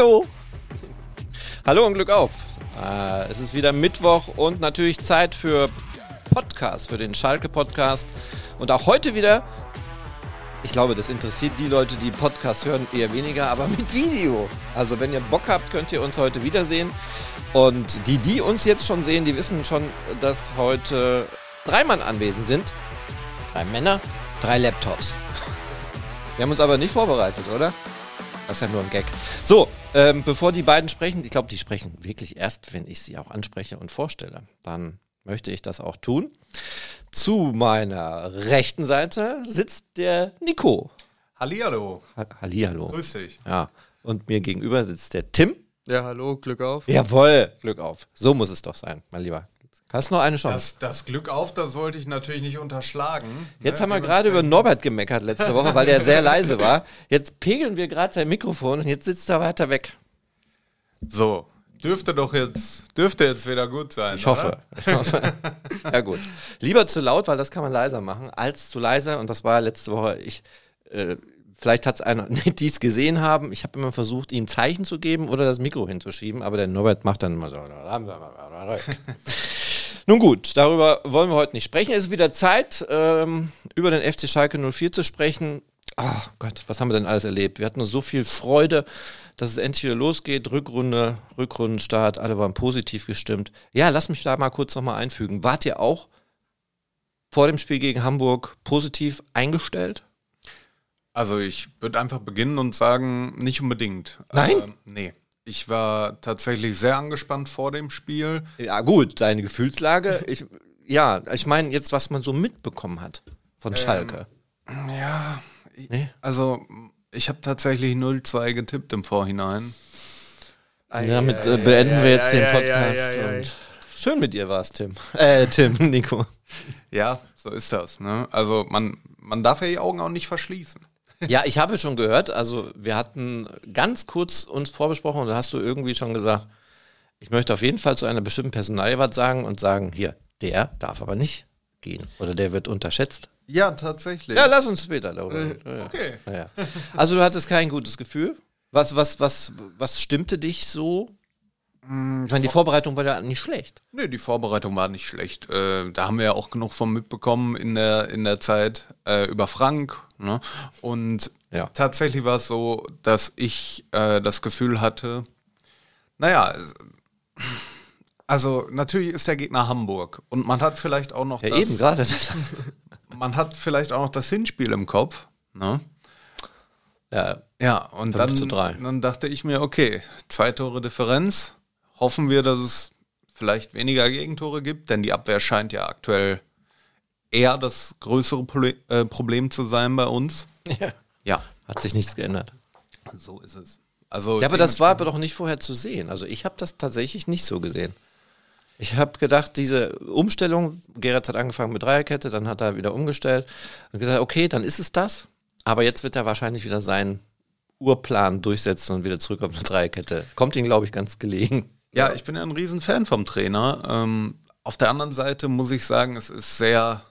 Hallo! Hallo und Glück auf! Äh, es ist wieder Mittwoch und natürlich Zeit für Podcast, für den Schalke-Podcast. Und auch heute wieder, ich glaube, das interessiert die Leute, die Podcast hören, eher weniger, aber mit Video. Also wenn ihr Bock habt, könnt ihr uns heute wiedersehen. Und die, die uns jetzt schon sehen, die wissen schon, dass heute drei Mann anwesend sind. Drei Männer, drei Laptops. Wir haben uns aber nicht vorbereitet, oder? Das ist ja nur ein Gag. So, ähm, bevor die beiden sprechen, ich glaube, die sprechen wirklich erst, wenn ich sie auch anspreche und vorstelle. Dann möchte ich das auch tun. Zu meiner rechten Seite sitzt der Nico. Hallihallo. Ha Hallihallo. Grüß dich. Ja. Und mir gegenüber sitzt der Tim. Ja, hallo, Glück auf. Jawohl, Glück auf. So muss es doch sein, mein Lieber. Hast noch eine Chance. Das, das Glück auf, das wollte ich natürlich nicht unterschlagen. Jetzt ne? haben wir gerade über Norbert gemeckert letzte Woche, weil der sehr leise war. Jetzt pegeln wir gerade sein Mikrofon und jetzt sitzt er weiter weg. So, dürfte doch jetzt, dürfte jetzt wieder gut sein. Ich hoffe. Ich hoffe. ja, gut. Lieber zu laut, weil das kann man leiser machen, als zu leise. Und das war letzte Woche. Ich, äh, vielleicht hat es einer, die es gesehen haben. Ich habe immer versucht, ihm Zeichen zu geben oder das Mikro hinzuschieben, aber der Norbert macht dann immer so. Nun gut, darüber wollen wir heute nicht sprechen. Es ist wieder Zeit, ähm, über den FC Schalke 04 zu sprechen. Oh Gott, was haben wir denn alles erlebt? Wir hatten so viel Freude, dass es endlich wieder losgeht. Rückrunde, Rückrundenstart, alle waren positiv gestimmt. Ja, lass mich da mal kurz nochmal einfügen. Wart ihr auch vor dem Spiel gegen Hamburg positiv eingestellt? Also ich würde einfach beginnen und sagen, nicht unbedingt. Nein? Äh, nee. Ich war tatsächlich sehr angespannt vor dem Spiel. Ja, gut, deine Gefühlslage. Ich, ja, ich meine jetzt, was man so mitbekommen hat von Schalke. Ja, ich, Nee? also ich habe tatsächlich 0-2 getippt im Vorhinein. Damit äh, beenden wir jetzt den ja, Podcast. ja, ja, ja. Und schön mit dir war es, Tim. Äh, Tim, Nico. Ja, so ist das. Ne? Also man, man darf ja die Augen auch nicht verschließen. Ja, ich habe schon gehört, also wir hatten ganz kurz uns vorbesprochen und da hast du irgendwie schon gesagt, ich möchte auf jeden Fall zu einer bestimmten Personalie was sagen und sagen, hier, der darf aber nicht gehen oder der wird unterschätzt. Ja, tatsächlich. Ja, lass uns später darüber reden. Ja, ja. okay. Ja, ja. Also du hattest kein gutes Gefühl. Was, was, was, was stimmte dich so? Ich meine, die Vorbereitung war ja nicht schlecht. Nee, die Vorbereitung war nicht schlecht. Äh, da haben wir ja auch genug von mitbekommen in der, in der Zeit äh, über Frank. Ne? Und Ja. tatsächlich war es so, dass ich äh, das Gefühl hatte, naja, also natürlich ist der Gegner Hamburg und man hat vielleicht auch noch Ja, das, eben gerade. Das, man hat vielleicht auch noch das Hinspiel im Kopf. Ne? ja, Ja, und 5 dann, zu 3. dann dachte ich mir, okay, zwei Tore Differenz. Hoffen wir, dass es vielleicht weniger Gegentore gibt, denn die Abwehr scheint ja aktuell eher das größere Pole- äh, Problem zu sein bei uns. ja. Ja, Hat sich nichts geändert. so ist es. Also Ja, aber das war aber doch nicht vorher zu sehen. Also ich habe das tatsächlich nicht so gesehen. Ich habe gedacht, diese Umstellung, Gerrit hat angefangen mit Dreierkette, dann hat er wieder umgestellt und gesagt, okay, dann ist es das. Aber jetzt wird er wahrscheinlich wieder seinen Urplan durchsetzen und wieder zurück auf eine Dreierkette. Kommt ihm, glaube ich, ganz gelegen. Ja, ich bin ja ein Riesenfan vom Trainer. Ähm, auf der anderen Seite muss ich sagen, es ist sehr,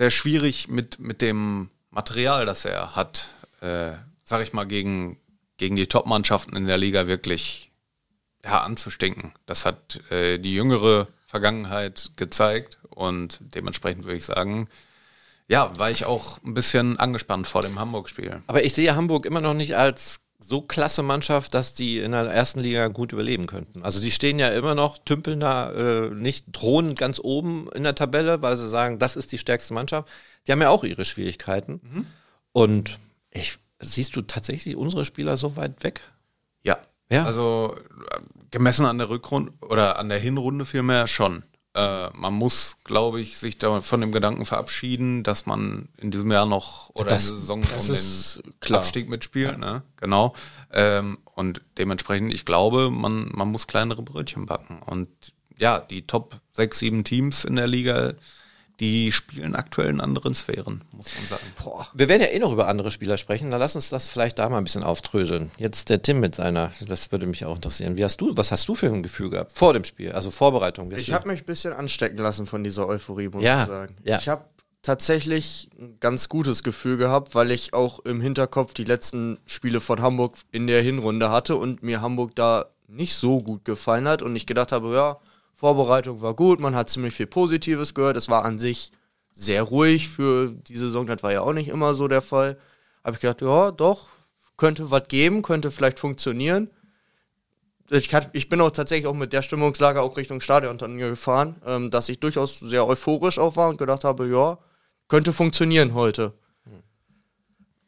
sehr schwierig mit, mit dem Material, das er hat, äh, sag ich mal, gegen, gegen die Top-Mannschaften in der Liga wirklich ja, anzustinken. Das hat äh, die jüngere Vergangenheit gezeigt und dementsprechend würde ich sagen, ja, war ich auch ein bisschen angespannt vor dem Hamburg-Spiel. Aber ich sehe Hamburg immer noch nicht als so klasse Mannschaft, dass die in der ersten Liga gut überleben könnten. Also die stehen ja immer noch, tümpeln da äh, nicht, drohen ganz oben in der Tabelle, weil sie sagen, das ist die stärkste Mannschaft. Die haben ja auch ihre Schwierigkeiten. Und ich, siehst du tatsächlich unsere Spieler so weit weg? Ja. Ja. Also äh, gemessen an der Rückrunde oder an der Hinrunde vielmehr schon. Äh, man muss, glaube ich, sich da von dem Gedanken verabschieden, dass man in diesem Jahr noch oder Das- in der Saison um den klar. Abstieg mitspielt. Ne? Genau. Ähm, und dementsprechend, ich glaube, man, man muss kleinere Brötchen backen. Und ja, die Top 6, 7 Teams in der Liga, die spielen aktuell in anderen Sphären, muss man sagen. Boah. Wir werden ja eh noch über andere Spieler sprechen. Dann lass uns das vielleicht da mal ein bisschen auftröseln. Jetzt der Tim mit seiner, das würde mich auch interessieren. Wie hast du, was hast du für ein Gefühl gehabt vor dem Spiel? Also Vorbereitung. Ich habe mich ein bisschen anstecken lassen von dieser Euphorie, muss Ja, ich sagen. ja. Ich habe tatsächlich ein ganz gutes Gefühl gehabt, weil ich auch im Hinterkopf die letzten Spiele von Hamburg in der Hinrunde hatte und mir Hamburg da nicht so gut gefallen hat und ich gedacht habe, ja, Vorbereitung war gut, man hat ziemlich viel Positives gehört, es war an sich sehr ruhig für die Saison, das war ja auch nicht immer so der Fall. Habe ich gedacht, ja, doch, könnte was geben, könnte vielleicht funktionieren. Ich, hat, ich, bin auch tatsächlich auch mit der Stimmungslage auch Richtung Stadion dann gefahren, ähm, dass ich durchaus sehr euphorisch auch war und gedacht habe, ja, könnte funktionieren heute.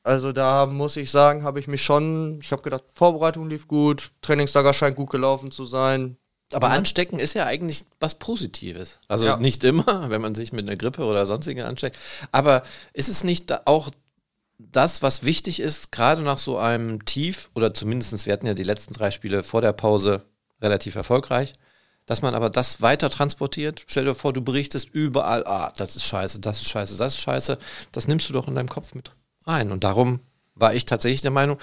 Also da muss ich sagen, habe ich mich schon, ich habe gedacht, Vorbereitung lief gut, Trainingslager scheint gut gelaufen zu sein. Aber anstecken ist ja eigentlich was Positives. Also ja. nicht immer, wenn man sich mit einer Grippe oder sonstigen ansteckt. Aber ist es nicht auch das, was wichtig ist, gerade nach so einem Tief, oder zumindest, wir hatten ja die letzten drei Spiele vor der Pause relativ erfolgreich, dass man aber das weiter transportiert. Stell dir vor, du berichtest überall, ah, das ist scheiße, das ist scheiße, das ist scheiße. Das nimmst du doch in deinem Kopf mit rein. Und darum war ich tatsächlich der Meinung,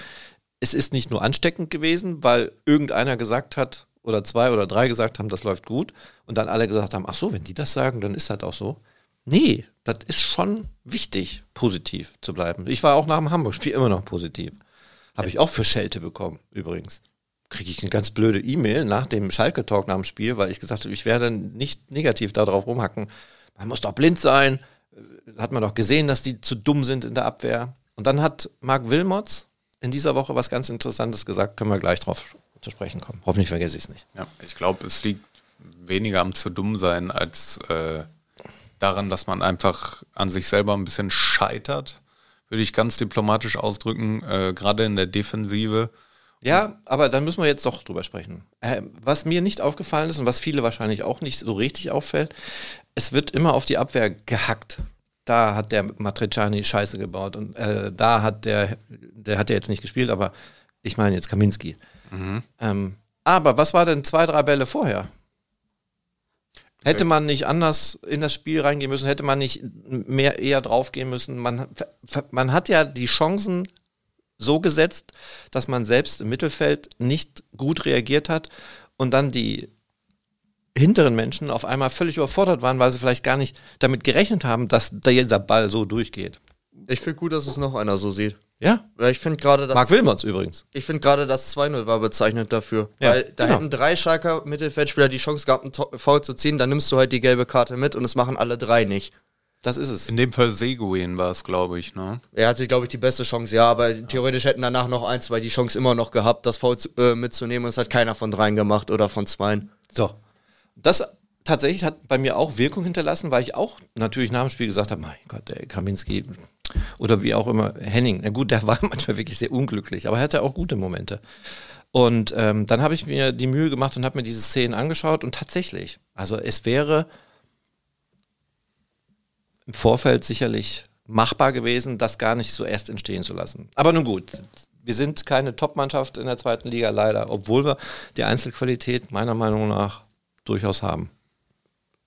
es ist nicht nur ansteckend gewesen, weil irgendeiner gesagt hat, oder zwei oder drei gesagt haben, das läuft gut, und dann alle gesagt haben, ach so, wenn die das sagen, dann ist das auch so. Nee, das ist schon wichtig, positiv zu bleiben. Ich war auch nach dem Hamburg-Spiel immer noch positiv. Habe ich auch für Schelte bekommen, übrigens. Kriege ich eine ganz blöde E-Mail nach dem Schalke-Talk nach dem Spiel, weil ich gesagt habe, ich werde nicht negativ darauf rumhacken. Man muss doch blind sein. Hat man doch gesehen, dass die zu dumm sind in der Abwehr. Und dann hat Marc Wilmots in dieser Woche was ganz Interessantes gesagt. Können wir gleich drauf zu sprechen kommen. Hoffentlich vergesse ich es nicht. Ja, ich glaube, es liegt weniger am zu dumm sein als äh, daran, dass man einfach an sich selber ein bisschen scheitert, würde ich ganz diplomatisch ausdrücken, äh, gerade in der Defensive. Ja, aber dann müssen wir jetzt doch drüber sprechen. Äh, was mir nicht aufgefallen ist und was viele wahrscheinlich auch nicht so richtig auffällt, es wird immer auf die Abwehr gehackt. Da hat der Matriciani Scheiße gebaut und äh, da hat der, der hat ja jetzt nicht gespielt, aber ich meine jetzt Kaminski. Mhm. Ähm, aber was war denn zwei, drei Bälle vorher? Hätte man nicht anders in das Spiel reingehen müssen, hätte man nicht mehr eher draufgehen müssen. Man, man hat ja die Chancen so gesetzt, dass man selbst im Mittelfeld nicht gut reagiert hat und dann die hinteren Menschen auf einmal völlig überfordert waren, weil sie vielleicht gar nicht damit gerechnet haben, dass dieser Ball so durchgeht. Ich finde gut, dass es noch einer so sieht. Ja. Weil ich finde gerade das. Marc Wilmots übrigens. Ich finde gerade das 2-0 war bezeichnet dafür. Ja, weil da genau. hätten drei Schalker Mittelfeldspieler die Chance gehabt, einen Foul zu ziehen, dann nimmst du halt die gelbe Karte mit und es machen alle drei nicht. Das ist es. In dem Fall Seguin war es, glaube ich, ne? Er hatte, glaube ich, die beste Chance, ja, aber ja. theoretisch hätten danach noch ein, zwei die Chance immer noch gehabt, das Foul zu, äh, mitzunehmen und es hat keiner von dreien gemacht oder von zweien. So. Das tatsächlich hat bei mir auch Wirkung hinterlassen, weil ich auch natürlich nach dem Spiel gesagt habe, mein Gott, der Kaminski oder wie auch immer, Henning, na gut, der war manchmal wirklich sehr unglücklich, aber er hatte auch gute Momente. Und ähm, dann habe ich mir die Mühe gemacht und habe mir diese Szenen angeschaut und tatsächlich, also es wäre im Vorfeld sicherlich machbar gewesen, das gar nicht so erst entstehen zu lassen. Aber nun gut, wir sind keine Top-Mannschaft in der zweiten Liga leider, obwohl wir die Einzelqualität meiner Meinung nach durchaus haben.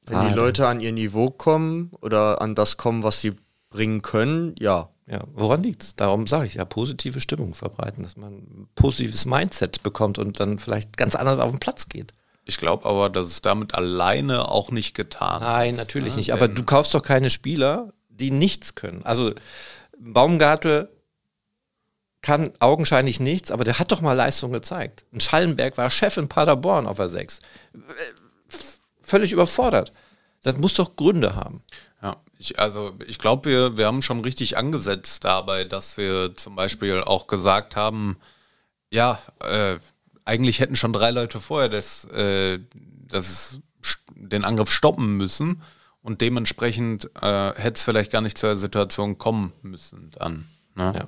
Wenn ah, die Leute an ihr Niveau kommen oder an das kommen, was sie bringen können, ja. Ja, woran liegt es? Darum sage ich ja, positive Stimmung verbreiten, dass man ein positives Mindset bekommt und dann vielleicht ganz anders auf den Platz geht. Ich glaube aber, dass es damit alleine auch nicht getan Nein, ist. natürlich ne? nicht. Aber du kaufst doch keine Spieler, die nichts können. Also Baumgartel kann augenscheinlich nichts, aber der hat doch mal Leistung gezeigt. Ein Schallenberg war Chef in Paderborn auf der 6. Völlig überfordert. Das muss doch Gründe haben. Ich, also ich glaube, wir, wir haben schon richtig angesetzt dabei, dass wir zum Beispiel auch gesagt haben, ja, äh, eigentlich hätten schon drei Leute vorher das, äh, das den Angriff stoppen müssen und dementsprechend äh, hätte es vielleicht gar nicht zur Situation kommen müssen dann. Ne? Ja.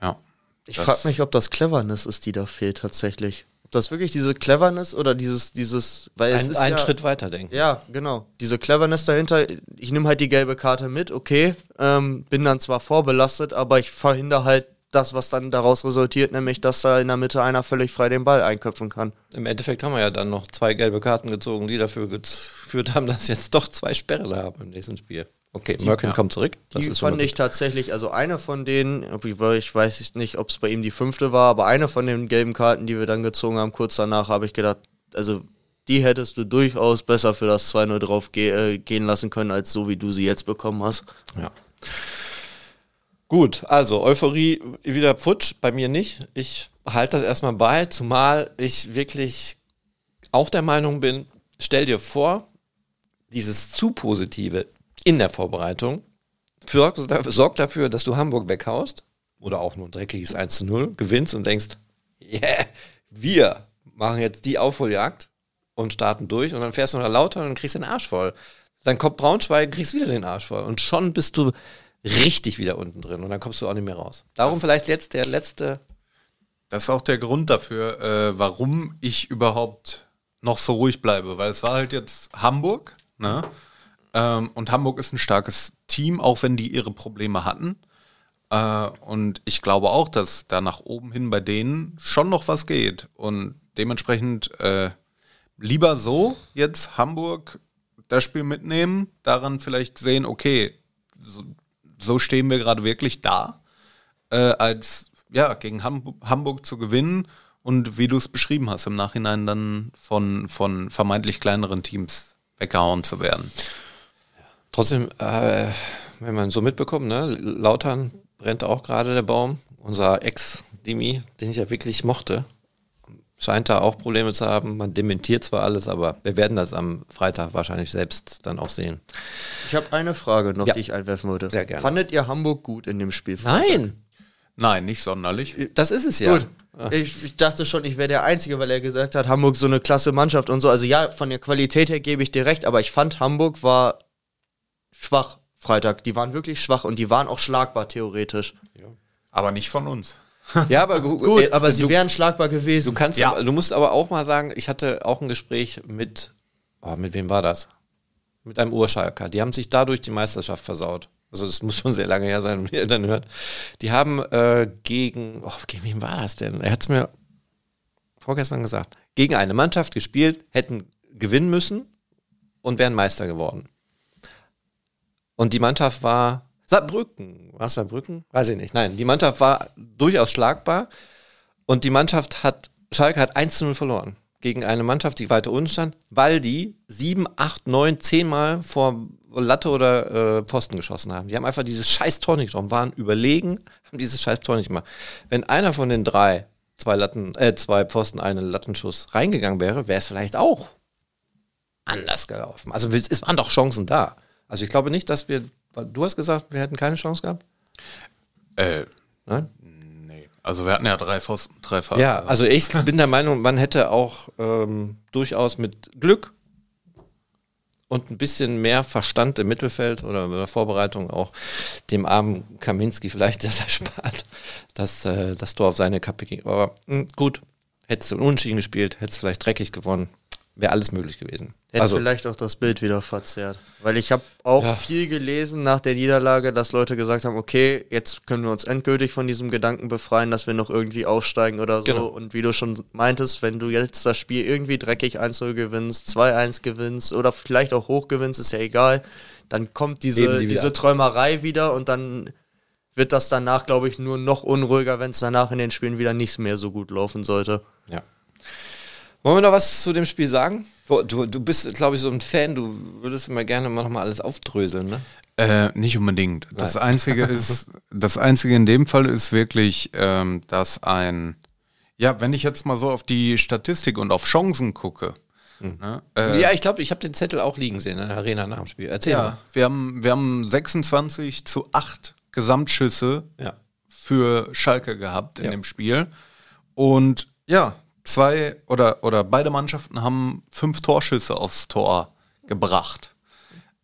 ja. Ich frage mich, ob das Cleverness ist, die da fehlt tatsächlich das wirklich diese Cleverness oder dieses, dieses, weil es ein, ist einen ja, Schritt weiter denken. Ja, genau. Diese Cleverness dahinter, ich nehme halt die gelbe Karte mit, okay, ähm, bin dann zwar vorbelastet, aber ich verhindere halt das, was dann daraus resultiert, nämlich, dass da in der Mitte einer völlig frei den Ball einköpfen kann. Im Endeffekt haben wir ja dann noch zwei gelbe Karten gezogen, die dafür geführt haben, dass jetzt doch zwei Sperre haben im nächsten Spiel. Okay, die, Merkin ja. kommt zurück. Das die fand ich tatsächlich, also eine von denen, ich weiß nicht, ob es bei ihm die fünfte war, aber eine von den gelben Karten, die wir dann gezogen haben, kurz danach habe ich gedacht, also die hättest du durchaus besser für das 2-0 drauf ge äh, gehen lassen können, als so wie du sie jetzt bekommen hast. Ja. Gut, also Euphorie wieder futsch, bei mir nicht. Ich halte das erstmal bei, zumal ich wirklich auch der Meinung bin, stell dir vor, dieses zu positive in der Vorbereitung sorgt dafür, dass du Hamburg weghaust oder auch nur ein dreckiges 1 zu 0 gewinnst und denkst, yeah, wir machen jetzt die Aufholjagd und starten durch und dann fährst du nach Lauter und kriegst den Arsch voll. Dann kommt Braunschweig und kriegst wieder den Arsch voll und schon bist du richtig wieder unten drin und dann kommst du auch nicht mehr raus. Darum das vielleicht jetzt der letzte. Das ist auch der Grund dafür, äh, warum ich überhaupt noch so ruhig bleibe, weil es war halt jetzt Hamburg, ne? Ähm, und Hamburg ist ein starkes Team, auch wenn die ihre Probleme hatten. Äh, und ich glaube auch, dass da nach oben hin bei denen schon noch was geht. Und dementsprechend äh, lieber so jetzt Hamburg das Spiel mitnehmen, daran vielleicht sehen, okay, so, so stehen wir gerade wirklich da, äh, als ja, gegen Hamburg, Hamburg zu gewinnen und wie du es beschrieben hast, im Nachhinein dann von, von vermeintlich kleineren Teams weggehauen zu werden. Trotzdem, äh, wenn man so mitbekommt, ne, Lautern brennt auch gerade der Baum. Unser Ex-Dimi, den ich ja wirklich mochte, scheint da auch Probleme zu haben. Man dementiert zwar alles, aber wir werden das am Freitag wahrscheinlich selbst dann auch sehen. Ich habe eine Frage noch, ja. die ich einwerfen wollte. Sehr gerne. Fandet ihr Hamburg gut in dem Spiel? Nein! Nein, nicht sonderlich. Das ist es ja. Gut. Ich, ich, dachte schon, ich wäre der Einzige, weil er gesagt hat, Hamburg so eine klasse Mannschaft und so. Also ja, von der Qualität her gebe ich dir recht, aber ich fand, Hamburg war schwach Freitag. Die waren wirklich schwach und die waren auch schlagbar theoretisch. Ja. Aber nicht von uns. Ja, aber gu gut, äh, aber sie wären schlagbar gewesen. Du kannst, ja. du musst aber auch mal sagen, ich hatte auch ein Gespräch mit, oh, mit wem war das? Mit einem Urschalker. Die haben sich dadurch die Meisterschaft versaut. Also das muss schon sehr lange her sein, wenn ihr dann hört. Die haben äh, gegen, oh, gegen wen war das denn? Er hat es mir vorgestern gesagt. Gegen eine Mannschaft gespielt, hätten gewinnen müssen und wären Meister geworden. Und die Mannschaft war Saarbrücken. War es Saarbrücken? Weiß ich nicht. Nein, die Mannschaft war durchaus schlagbar. Und die Mannschaft hat, Schalke hat 1 zu 0 verloren. Gegen eine Mannschaft, die weiter unten stand, weil die 7, 8, 9, 10 Mal vor Latte oder äh, Posten geschossen haben. Die haben einfach dieses scheiß Tor nicht getroffen, waren überlegen, haben dieses scheiß Tor nicht gemacht. Wenn einer von den drei, zwei Latten, äh, zwei Pfosten, einen Lattenschuss reingegangen wäre, wäre es vielleicht auch anders gelaufen. Also es waren doch Chancen da. Also ich glaube nicht, dass wir, du hast gesagt, wir hätten keine Chance gehabt? Äh, Nein? Nee. Also wir hatten ja drei Pfosten, drei Fahrer. Ja, also ich bin der Meinung, man hätte auch ähm, durchaus mit Glück und ein bisschen mehr Verstand im Mittelfeld oder in der Vorbereitung auch dem armen Kaminski vielleicht das erspart, dass äh, das Tor auf seine Kappe ging. Aber mh, hm, gut, hättest du unentschieden gespielt, hättest du vielleicht dreckig gewonnen wäre alles möglich gewesen. Hätte also, vielleicht auch das Bild wieder verzerrt. Weil ich habe auch ja. viel gelesen nach der Niederlage, dass Leute gesagt haben, okay, jetzt können wir uns endgültig von diesem Gedanken befreien, dass wir noch irgendwie aufsteigen oder so. Genau. Und wie du schon meintest, wenn du jetzt das Spiel irgendwie dreckig 1-0 gewinnst, 2-1 gewinnst oder vielleicht auch hoch gewinnst, ist ja egal, dann kommt diese, die diese Träumerei wieder und dann wird das danach, glaube ich, nur noch unruhiger, wenn es danach in den Spielen wieder nicht mehr so gut laufen sollte. Ja. Wollen wir noch was zu dem Spiel sagen? Du, du bist, glaube ich, so ein Fan, du würdest immer gerne mal noch mal alles aufdröseln, ne? Äh, nicht unbedingt. Das Einzige ist, das Einzige in dem Fall ist wirklich, ähm, dass ein, ja, wenn ich jetzt mal so auf die Statistik und auf Chancen gucke. Mhm. Ne, äh, ja, ich glaube, ich habe den Zettel auch liegen sehen in der Arena nach dem Spiel. Erzähl ja, mal. Wir haben, wir haben 26 zu 8 Gesamtschüsse ja. für Schalke gehabt in ja. dem Spiel. Und ja, zwei oder, oder beide Mannschaften haben fünf Torschüsse aufs Tor gebracht.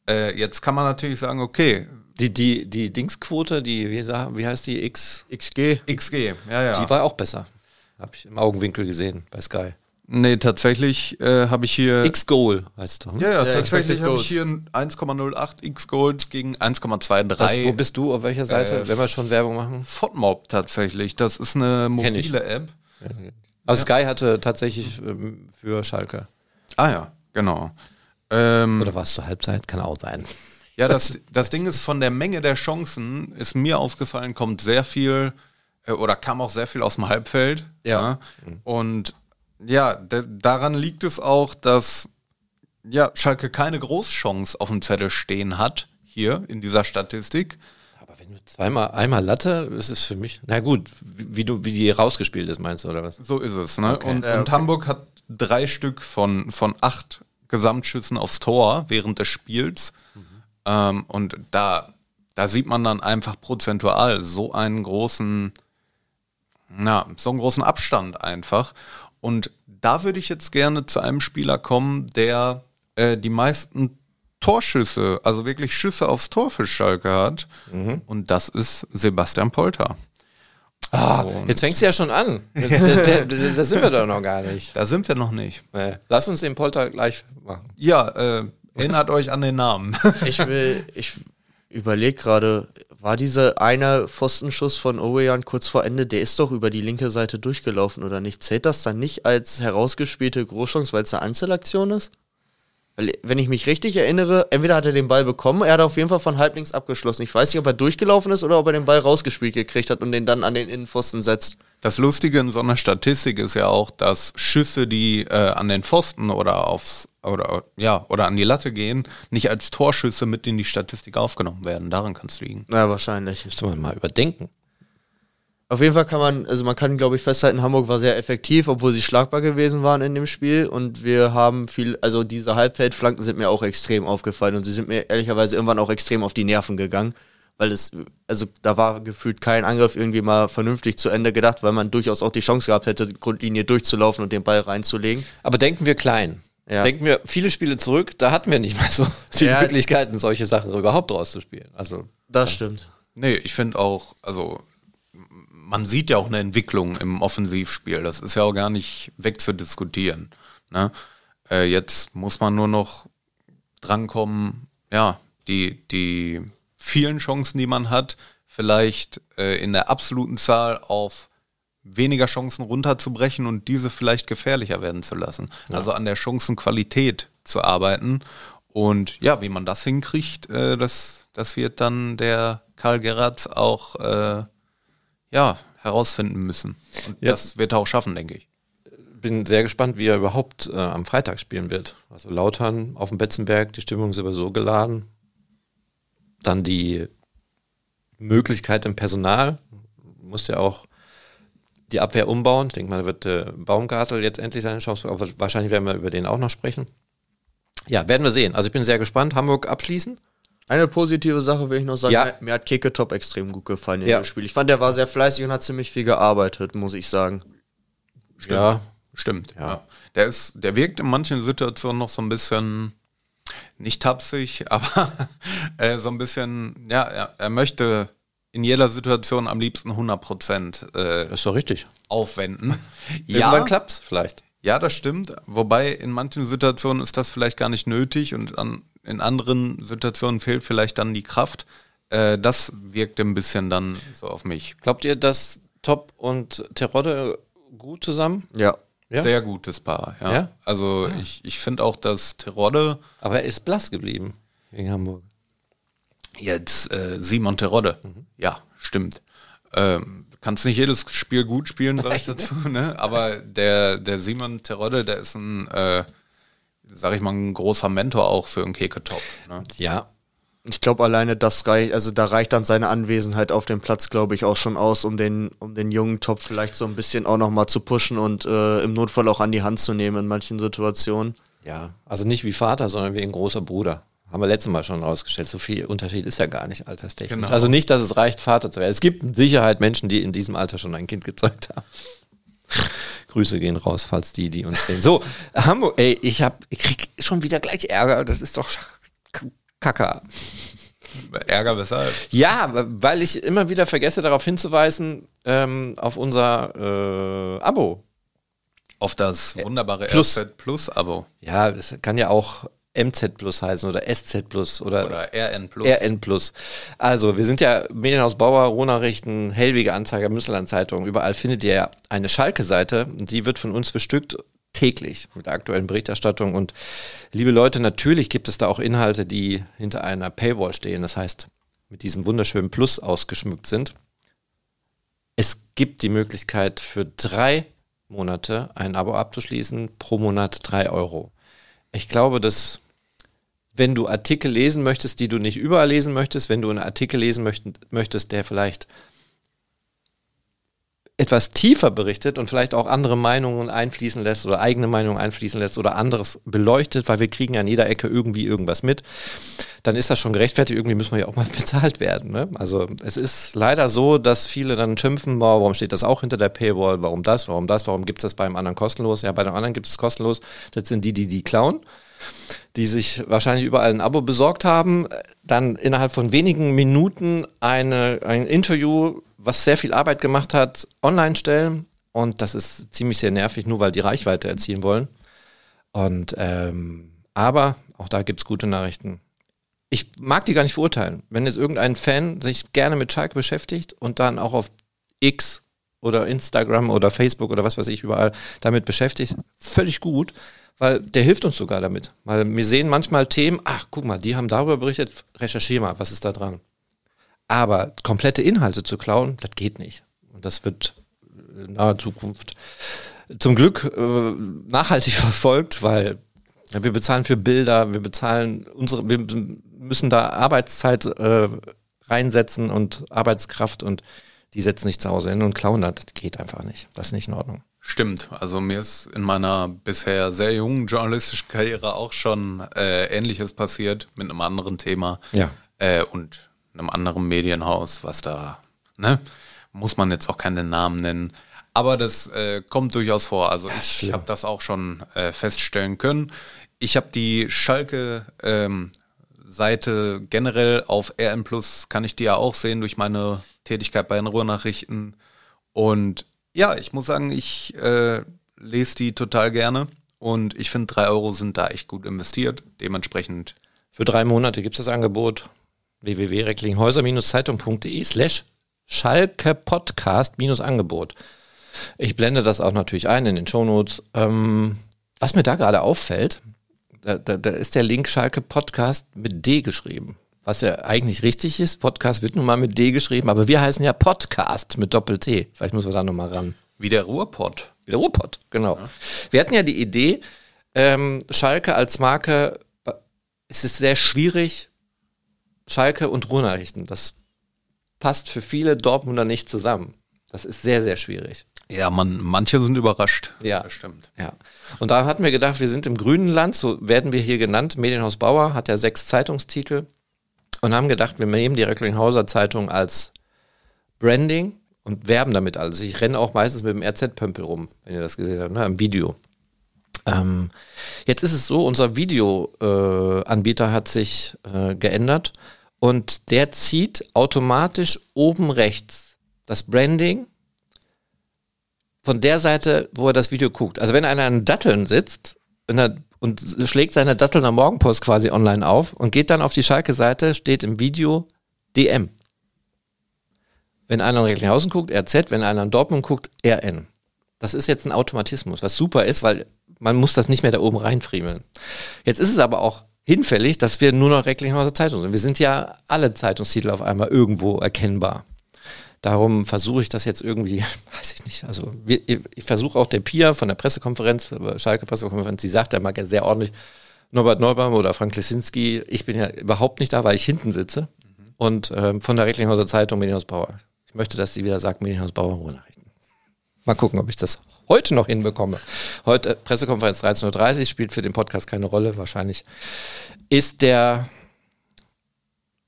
Äh, jetzt kann man natürlich sagen, okay. Die, die, die Dingsquote, die, wie, wie heißt die? X? XG. XG, ja, ja. Die war auch besser. Habe ich im Augenwinkel gesehen bei Sky. Nee, tatsächlich äh, habe ich hier. X-Goal heißt es doch. Ne? Ja, ja, ja tatsächlich habe ich hier 1,08 X-Goals gegen 1,23. Wo bist du? Auf welcher Seite? Äh, wenn wir schon Werbung machen? FODMOB tatsächlich. Das ist eine mobile App. Also Sky hatte tatsächlich ähm, für Schalke. Ah ja, genau. Ähm, Oder war es zur Halbzeit? Kann auch sein. Ja, das, das Ding ist, von der Menge der Chancen ist mir aufgefallen, kommt sehr viel äh, oder kam auch sehr viel aus dem Halbfeld. Ja. ja. Und Ja, daran liegt es auch, dass ja, Schalke keine Großchance auf dem Zettel stehen hat, hier in dieser Statistik. Wenn du zweimal, einmal Latte, ist es für mich, na gut, wie, du, wie die rausgespielt ist, meinst du, oder was? So ist es, ne? Okay. Und, okay. und Hamburg hat drei Stück von, von acht Gesamtschüssen aufs Tor während des Spiels. Mhm. Ähm, und da, da sieht man dann einfach prozentual so einen großen, na, so einen großen Abstand einfach. Und da würde ich jetzt gerne zu einem Spieler kommen, der äh, die meisten Torschüsse, also wirklich Schüsse aufs Tor für Schalke hat. Mhm. Und das ist Sebastian Polter. Ah, jetzt fängst du ja schon an. Da, da, da, sind wir doch noch gar nicht. Da sind wir noch nicht. Nee. Lass uns den Polter gleich machen. Ja, äh, erinnert euch an den Namen. Ich will, ich überlege gerade, war dieser eine Pfostenschuss von Owejan kurz vor Ende, der ist doch über die linke Seite durchgelaufen oder nicht? Zählt das dann nicht als herausgespielte Großchance, weil es eine Einzelaktion ist? Weil, wenn ich mich richtig erinnere, entweder hat er den Ball bekommen, er hat auf jeden Fall von halblinks abgeschlossen. Ich weiß nicht, ob er durchgelaufen ist oder ob er den Ball rausgespielt gekriegt hat und den dann an den Innenpfosten setzt. Das Lustige in so einer Statistik ist ja auch, dass Schüsse, die äh, an den Pfosten oder aufs oder ja oder an die Latte gehen, nicht als Torschüsse mit in die Statistik aufgenommen werden. Daran kann es liegen. Ja, wahrscheinlich. Müsste man mal überdenken. Auf jeden Fall kann man, also man kann, glaube ich, festhalten, Hamburg war sehr effektiv, obwohl sie schlagbar gewesen waren in dem Spiel. Und wir haben viel, also diese Halbfeldflanken sind mir auch extrem aufgefallen und sie sind mir ehrlicherweise irgendwann auch extrem auf die Nerven gegangen. Weil es, also da war gefühlt kein Angriff irgendwie mal vernünftig zu Ende gedacht, weil man durchaus auch die Chance gehabt hätte, Grundlinie durchzulaufen und den Ball reinzulegen. Aber denken wir klein. Ja. Denken wir viele Spiele zurück, da hatten wir nicht mal so die ja. Möglichkeiten, solche Sachen überhaupt rauszuspielen. Also, das ja. stimmt. Nee, ich finde auch, also man sieht ja auch eine Entwicklung im Offensivspiel. Das ist ja auch gar nicht wegzudiskutieren. Ne? Äh, jetzt muss man nur noch drankommen, ja, die, die vielen Chancen, die man hat, vielleicht äh, in der absoluten Zahl auf weniger Chancen runterzubrechen und diese vielleicht gefährlicher werden zu lassen. Ja. Also an der Chancenqualität zu arbeiten. Und ja, wie man das hinkriegt, äh, das, das wird dann der Karl Gerrard auch äh, ja, herausfinden müssen. Und ja. das wird er auch schaffen, denke ich. Bin sehr gespannt, wie er überhaupt äh, am Freitag spielen wird. Also Lautern auf dem Betzenberg, die Stimmung ist sowieso geladen. Dann die Möglichkeit im Personal. Muss ja auch die Abwehr umbauen. Ich denke mal, da wird äh, Baumgartel jetzt endlich seine Chance. Aber wahrscheinlich werden wir über den auch noch sprechen. Ja, werden wir sehen. Also ich bin sehr gespannt. Hamburg abschließen. Eine positive Sache will ich noch sagen, ja. mir, hat Keketop extrem gut gefallen in ja. dem Spiel. Ich fand, der war sehr fleißig und hat ziemlich viel gearbeitet, muss ich sagen. Stimmt. Ja, stimmt. Ja. Der ist, der wirkt in manchen Situationen noch so ein bisschen nicht tapsig, aber äh, so ein bisschen, ja, er, er, möchte in jeder Situation am liebsten 100 Prozent äh, ist doch richtig. aufwenden. ja, Irgendwann klappt's vielleicht. Ja, das stimmt. Wobei in manchen Situationen ist das vielleicht gar nicht nötig und an in anderen Situationen fehlt vielleicht dann die Kraft. Äh, das wirkt ein bisschen dann so auf mich. Glaubt ihr, dass Top und Terodde gut zusammen? Ja. ja? Sehr gutes Paar, ja. ja? Also ja. ich, ich finde auch, dass Terodde. Aber er ist blass geblieben gegen Hamburg. Jetzt äh, Simon Terodde. Mhm. Ja, stimmt. Ähm, kannst nicht jedes Spiel gut spielen, sag ich dazu, ne? Aber der, der Simon Terodde, der ist ein äh, sag ich mal, ein großer Mentor auch für einen Keketop. Ne? Ja. Ich glaube, alleine das reicht, also da reicht dann seine Anwesenheit auf dem Platz, glaube ich, auch schon aus, um den, um den jungen Top vielleicht so ein bisschen auch nochmal zu pushen und äh, im Notfall auch an die Hand zu nehmen in manchen Situationen. Ja, also nicht wie Vater, sondern wie ein großer Bruder. Haben wir letztes Mal schon rausgestellt. So viel Unterschied ist ja gar nicht alterstechnisch. Genau. Also nicht, dass es reicht, Vater zu werden. Es gibt mit Sicherheit Menschen, die in diesem Alter schon ein Kind gezeugt haben. Grüße gehen raus, falls die, die uns sehen. So, Hamburg, ey, ich hab, ich krieg schon wieder gleich Ärger. Das ist doch Kacke. Ärger weshalb? Ja, weil ich immer wieder vergesse, darauf hinzuweisen, ähm, auf unser äh, Abo. Auf das wunderbare Plus. RZ Plus Abo. Ja, es kann ja auch MZ Plus heißen oder SZ Plus oder, oder RN Plus. RN Plus. Also, wir sind ja Medienhaus Bauer, Rona-Richten, Hellwige Anzeiger, Müsseland Zeitung. Überall findet ihr eine Schalke-Seite. Die wird von uns bestückt täglich mit der aktuellen Berichterstattung. Und liebe Leute, natürlich gibt es da auch Inhalte, die hinter einer Paywall stehen. Das heißt, mit diesem wunderschönen Plus ausgeschmückt sind. Es gibt die Möglichkeit für drei Monate ein Abo abzuschließen, pro Monat drei Euro. Ich glaube, dass wenn du Artikel lesen möchtest, die du nicht überall lesen möchtest, wenn du einen Artikel lesen möchtest, der vielleicht etwas tiefer berichtet und vielleicht auch andere Meinungen einfließen lässt oder eigene Meinungen einfließen lässt oder anderes beleuchtet, weil wir kriegen an jeder Ecke irgendwie irgendwas mit, dann ist das schon gerechtfertigt. Irgendwie müssen wir ja auch mal bezahlt werden. Ne? Also es ist leider so, dass viele dann schimpfen, warum steht das auch hinter der Paywall, warum das, warum das, warum gibt es das beim anderen kostenlos? Ja, bei dem anderen gibt es kostenlos. Das sind die, die die klauen die sich wahrscheinlich überall ein Abo besorgt haben, dann innerhalb von wenigen Minuten eine, ein Interview was sehr viel Arbeit gemacht hat, online stellen. Und das ist ziemlich sehr nervig, nur weil die Reichweite erzielen wollen. Und ähm, aber auch da gibt es gute Nachrichten. Ich mag die gar nicht verurteilen. Wenn jetzt irgendein Fan sich gerne mit Schalke beschäftigt und dann auch auf X oder Instagram oder Facebook oder was weiß ich überall damit beschäftigt, völlig gut, weil der hilft uns sogar damit. Weil wir sehen manchmal Themen, ach, guck mal, die haben darüber berichtet, recherchiere mal, was ist da dran. Aber komplette Inhalte zu klauen, das geht nicht. Und das wird in naher Zukunft zum Glück äh, nachhaltig verfolgt, weil wir bezahlen für Bilder, wir bezahlen unsere, wir müssen da Arbeitszeit äh, reinsetzen und Arbeitskraft und die setzen nicht zu Hause hin und klauen das. Das geht einfach nicht. Das ist nicht in Ordnung. Stimmt. Also mir ist in meiner bisher sehr jungen journalistischen Karriere auch schon äh, Ähnliches passiert mit einem anderen Thema. Ja. Äh, und einem anderen Medienhaus, was da, ne, muss man jetzt auch keine Namen nennen. Aber das äh, kommt durchaus vor. Also ich habe das auch schon äh, feststellen können. Ich habe die Schalke ähm, Seite generell auf RN Plus kann ich die ja auch sehen durch meine Tätigkeit bei den Ruhrnachrichten. Und ja, ich muss sagen, ich äh, lese die total gerne. Und ich finde, drei Euro sind da echt gut investiert. Dementsprechend. Für drei Monate gibt es das Angebot www.recklinghäuser-zeitung.de slash Schalke Podcast-Angebot. Ich blende das auch natürlich ein in den Shownotes. Ähm, was mir da gerade auffällt, da, da, da, ist der Link Schalke Podcast mit D geschrieben. Was ja eigentlich richtig ist. Podcast wird nun mal mit D geschrieben, aber wir heißen ja Podcast mit Doppel-T. Vielleicht muss man da nochmal ran. Wie der Ruhrpott. Wie der Ruhrpott, genau. Ja. Wir hatten ja die Idee, ähm, Schalke als Marke, es ist sehr schwierig, Schalke und Ruhrnachrichten. Das passt für viele Dortmunder nicht zusammen. Das ist sehr, sehr schwierig. Ja, man, manche sind überrascht. Ja, das stimmt. Ja. Und da hatten wir gedacht, wir sind im grünen Land, so werden wir hier genannt. Medienhaus Bauer hat ja sechs Zeitungstitel und haben gedacht, wir nehmen die Recklinghauser Zeitung als Branding und werben damit alles. Ich renne auch meistens mit dem RZ-Pömpel rum, wenn ihr das gesehen habt, ne, im Video. Ähm, jetzt ist es so, unser Videoanbieter äh, hat sich äh, geändert und der zieht automatisch oben rechts das Branding von der Seite, wo er das Video guckt. Also wenn einer an Datteln sitzt er, und schlägt seine Datteln am Morgenpost quasi online auf und geht dann auf die Schalke-Seite, steht im Video DM. Wenn einer in Recklinghausen guckt, RZ, wenn einer in Dortmund guckt, RN. Das ist jetzt ein Automatismus, was super ist, weil man muss das nicht mehr da oben reinfriemeln. Jetzt ist es aber auch hinfällig, dass wir nur noch Recklinghauser Zeitung sind. Wir sind ja alle Zeitungstitel auf einmal irgendwo erkennbar. Darum versuche ich das jetzt irgendwie, weiß ich nicht, also ich versuche auch der Pia von der Pressekonferenz, Schalke Pressekonferenz, sie sagt ja mal sehr ordentlich, Norbert Neubaum oder Frank Lesinski, ich bin ja überhaupt nicht da, weil ich hinten sitze. Mhm. Und ähm, von der Recklinghauser Zeitung Medienhaus Bauer. Ich möchte, dass sie wieder sagt, Medienhaus Bauer Ruhrnachrichten. Mal gucken, ob ich das heute noch hinbekomme. Heute Pressekonferenz 13.30 Uhr spielt für den Podcast keine Rolle. Wahrscheinlich ist der,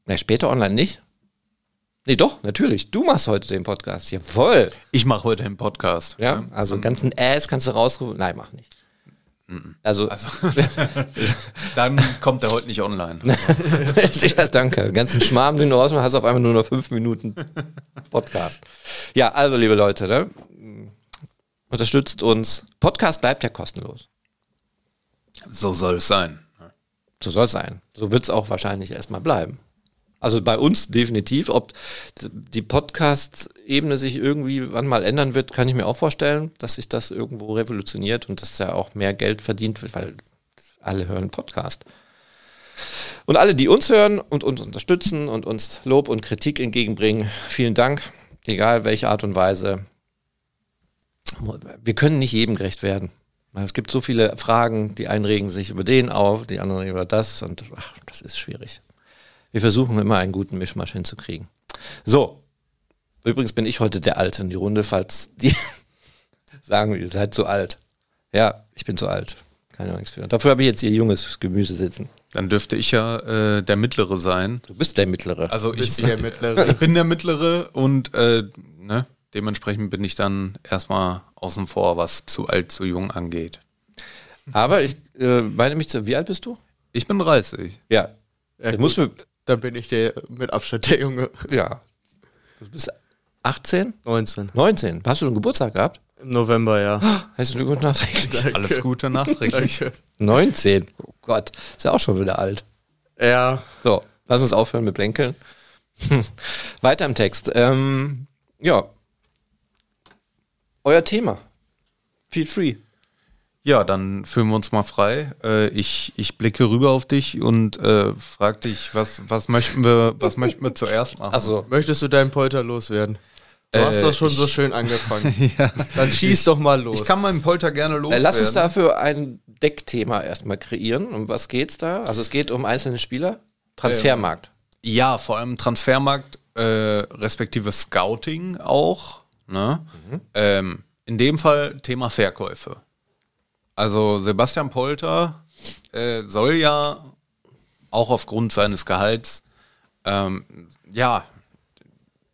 na, später online nicht. Nee, doch, natürlich. Du machst heute den Podcast. Jawohl. Ich mache heute den Podcast. Ja, also mhm. ganzen Ass kannst du rausrufen. Nein, mach nicht. Mhm. Also, also dann kommt er heute nicht online. ja, danke. Ganzen Schmarrn, den du rausmachst, hast du auf einmal nur noch fünf Minuten Podcast. Ja, also liebe Leute, ne? unterstützt uns. Podcast bleibt ja kostenlos. So soll es sein. So soll es sein. So wird es auch wahrscheinlich erstmal bleiben. Also bei uns definitiv. Ob die Podcast-Ebene sich irgendwie wann mal ändern wird, kann ich mir auch vorstellen, dass sich das irgendwo revolutioniert und dass ja auch mehr Geld verdient wird, weil alle hören Podcast. Und alle, die uns hören und uns unterstützen und uns Lob und Kritik entgegenbringen, vielen Dank. Egal welche Art und Weise. wir können nicht jedem gerecht werden. Es gibt so viele Fragen, die einen regen sich über den auf, die anderen über das und ach, das ist schwierig. Wir versuchen immer einen guten Mischmasch hinzukriegen. So, übrigens bin ich heute der Alte in die Runde, falls die sagen, ihr seid zu alt. Ja, ich bin zu alt. Keine Angst für. Dafür habe ich jetzt hier junges Gemüse sitzen. Dann dürfte ich ja äh, der Mittlere sein. Du bist der Mittlere. Also ich, der Mittlere. ich bin der Mittlere und äh, ne, dementsprechend bin ich dann erstmal außen vor, was zu alt, zu jung angeht. Aber ich äh, meine mich zu, wie alt bist du? Ich bin 30. Ja. Ja, du musst mir, Dann bin ich der mit Abstand der Junge. ja. Du bist 18? 19. 19. Hast du schon Geburtstag gehabt? Im November, ja. Herzlichen Glückwunsch nachträglich. Alles Gute nachträglich. Danke. 19. Oh Gott. Ist ja auch schon wieder alt. Ja, So, lass uns aufhören mit Blänkeln. Weiter im Text. Ähm, ja. Euer Thema. Feel free. Ja, dann fühlen wir uns mal frei. Äh, ich, ich blicke rüber auf dich und äh, frag dich, was, was möchten wir, was möchten wir zuerst machen? Also, möchtest du deinen Polter loswerden? Du hast Äh, doch schon so ich- schön angefangen. Dann schieß doch mal los. ich kann meinen Polter gerne äh, loswerden. lass uns dafür ein Deckthema erstmal kreieren. Um was geht's da? Also es geht um einzelne Spieler. Transfermarkt. Ja, vor allem Transfermarkt, äh, respektive Scouting auch. Ne? Ähm, in dem Fall Thema Verkäufe. Also Sebastian Polter äh, soll ja auch aufgrund seines Gehalts, ähm, ja,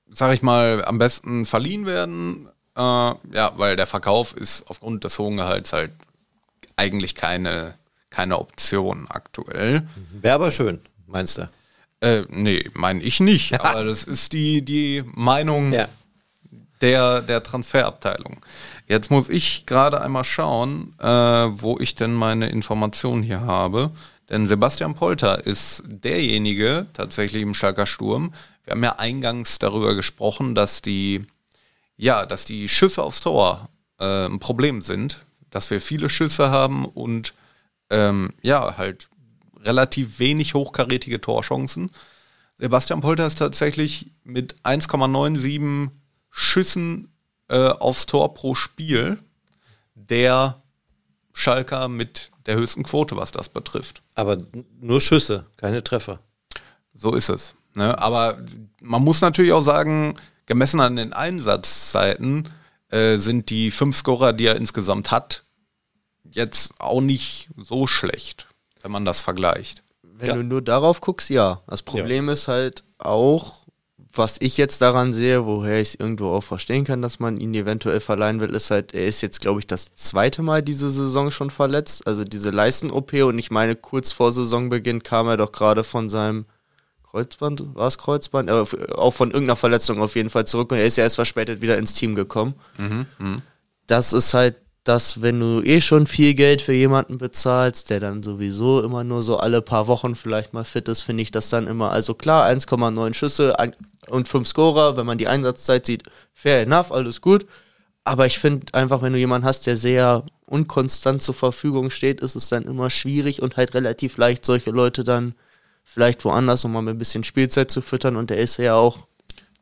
sag ich mal, am besten verliehen werden. Äh, ja, weil der Verkauf ist aufgrund des hohen Gehalts halt eigentlich keine, keine Option aktuell. Wäre aber schön, meinst du? Äh, nee, meine ich nicht. Aber das ist die, die Meinung Ja. Der, der Transferabteilung. Jetzt muss ich gerade einmal schauen, äh, wo ich denn meine Informationen hier habe. Denn Sebastian Polter ist derjenige, tatsächlich im Schalker Sturm. Wir haben ja eingangs darüber gesprochen, dass die, ja, dass die Schüsse aufs Tor äh, ein Problem sind. Dass wir viele Schüsse haben und ähm, ja, halt relativ wenig hochkarätige Torchancen. Sebastian Polter ist tatsächlich mit 1,97 Schüssen äh, aufs Tor pro Spiel der Schalker mit der höchsten Quote, was das betrifft. Aber nur Schüsse, keine Treffer. So ist es. Ne? Aber man muss natürlich auch sagen, gemessen an den Einsatzzeiten äh, sind die fünf Scorer, die er insgesamt hat, jetzt auch nicht so schlecht, wenn man das vergleicht. Wenn Ja. du nur darauf guckst, ja. Das Problem ist halt auch, was ich jetzt daran sehe, woher ich es irgendwo auch verstehen kann, dass man ihn eventuell verleihen will, ist halt, er ist jetzt, glaube ich, das zweite Mal diese Saison schon verletzt. Also diese Leisten-OP und ich meine, kurz vor Saisonbeginn kam er doch gerade von seinem Kreuzband, war es Kreuzband? Äh, auch von irgendeiner Verletzung auf jeden Fall zurück und er ist ja erst verspätet wieder ins Team gekommen. Das ist halt das, wenn du eh schon viel Geld für jemanden bezahlst, der dann sowieso immer nur so alle paar Wochen vielleicht mal fit ist, finde ich das dann immer, also klar, 1,9 Schüsse ein- und 5 Scorer, wenn man die Einsatzzeit sieht, fair enough, alles gut. Aber ich finde einfach, wenn du jemanden hast, der sehr unkonstant zur Verfügung steht, ist es dann immer schwierig und halt relativ leicht, solche Leute dann vielleicht woanders, um mal mit ein bisschen Spielzeit zu füttern. Und der ist ja auch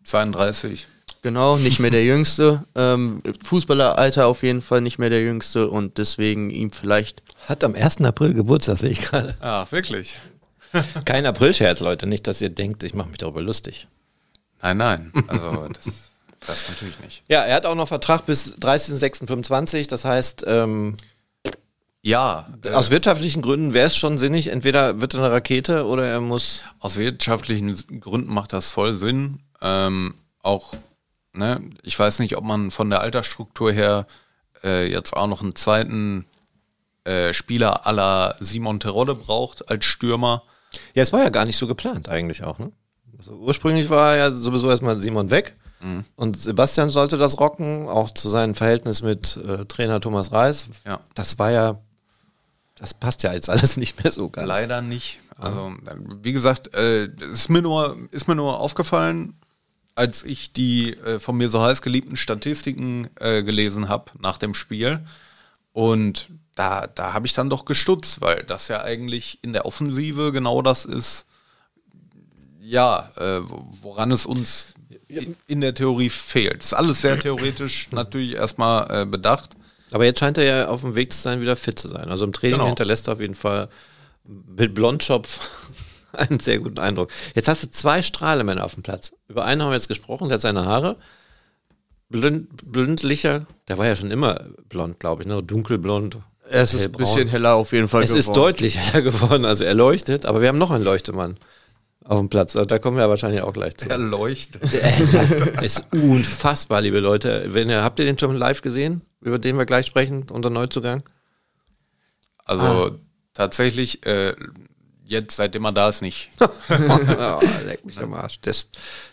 32. Genau, nicht mehr der Jüngste. Ähm, Fußballeralter auf jeden Fall nicht mehr der Jüngste und deswegen ihm vielleicht. Hat am 1. April Geburtstag, sehe ich gerade. Ah, wirklich? Kein Aprilscherz, Leute. Nicht, dass ihr denkt, ich mache mich darüber lustig. Nein, nein. Also das, das natürlich nicht. Ja, er hat auch noch Vertrag bis 30.06.25. Das heißt, ähm, Ja, äh, aus wirtschaftlichen Gründen wäre es schon sinnig, entweder wird er eine Rakete oder er muss. aus wirtschaftlichen Gründen macht das voll Sinn. Ähm, auch, ne, ich weiß nicht, ob man von der Altersstruktur her äh, jetzt auch noch einen zweiten äh, Spieler la Simon Terodde braucht als Stürmer. Ja, es war ja gar nicht so geplant eigentlich auch, ne? Also ursprünglich war ja sowieso erstmal Simon weg und Sebastian sollte das rocken, auch zu seinem Verhältnis mit äh, Trainer Thomas Reis. Ja. Das war ja, das passt ja jetzt alles nicht mehr so ganz. Leider nicht. Also, wie gesagt, äh, es ist mir nur, ist mir nur aufgefallen, als ich die äh, von mir so heiß geliebten Statistiken äh, gelesen habe nach dem Spiel. Und da, da habe ich dann doch gestutzt, weil das ja eigentlich in der Offensive genau das ist, ja, äh, woran es uns in, der Theorie fehlt. Ist alles sehr theoretisch natürlich erstmal äh, bedacht. Aber jetzt scheint er ja auf dem Weg zu sein, wieder fit zu sein. Also im Training Genau. hinterlässt er auf jeden Fall mit Blondschopf einen sehr guten Eindruck. Jetzt hast du zwei Strahlemänner auf dem Platz. Über einen haben wir jetzt gesprochen, der hat seine Haare. Blond, blondlicher, der war ja schon immer blond, glaube ich, ne? dunkelblond. Es ist ein bisschen heller auf jeden Fall Es ist deutlich heller geworden, also er leuchtet, aber wir haben noch einen Leuchtemann auf dem Platz. Da kommen wir wahrscheinlich auch gleich zu. Er leuchtet. Der ist unfassbar, liebe Leute. Wenn ihr, habt ihr den schon live gesehen, über den wir gleich sprechen, unser Neuzugang? Also tatsächlich, äh, jetzt seitdem er da ist, nicht. oh, leck mich am Arsch. Das,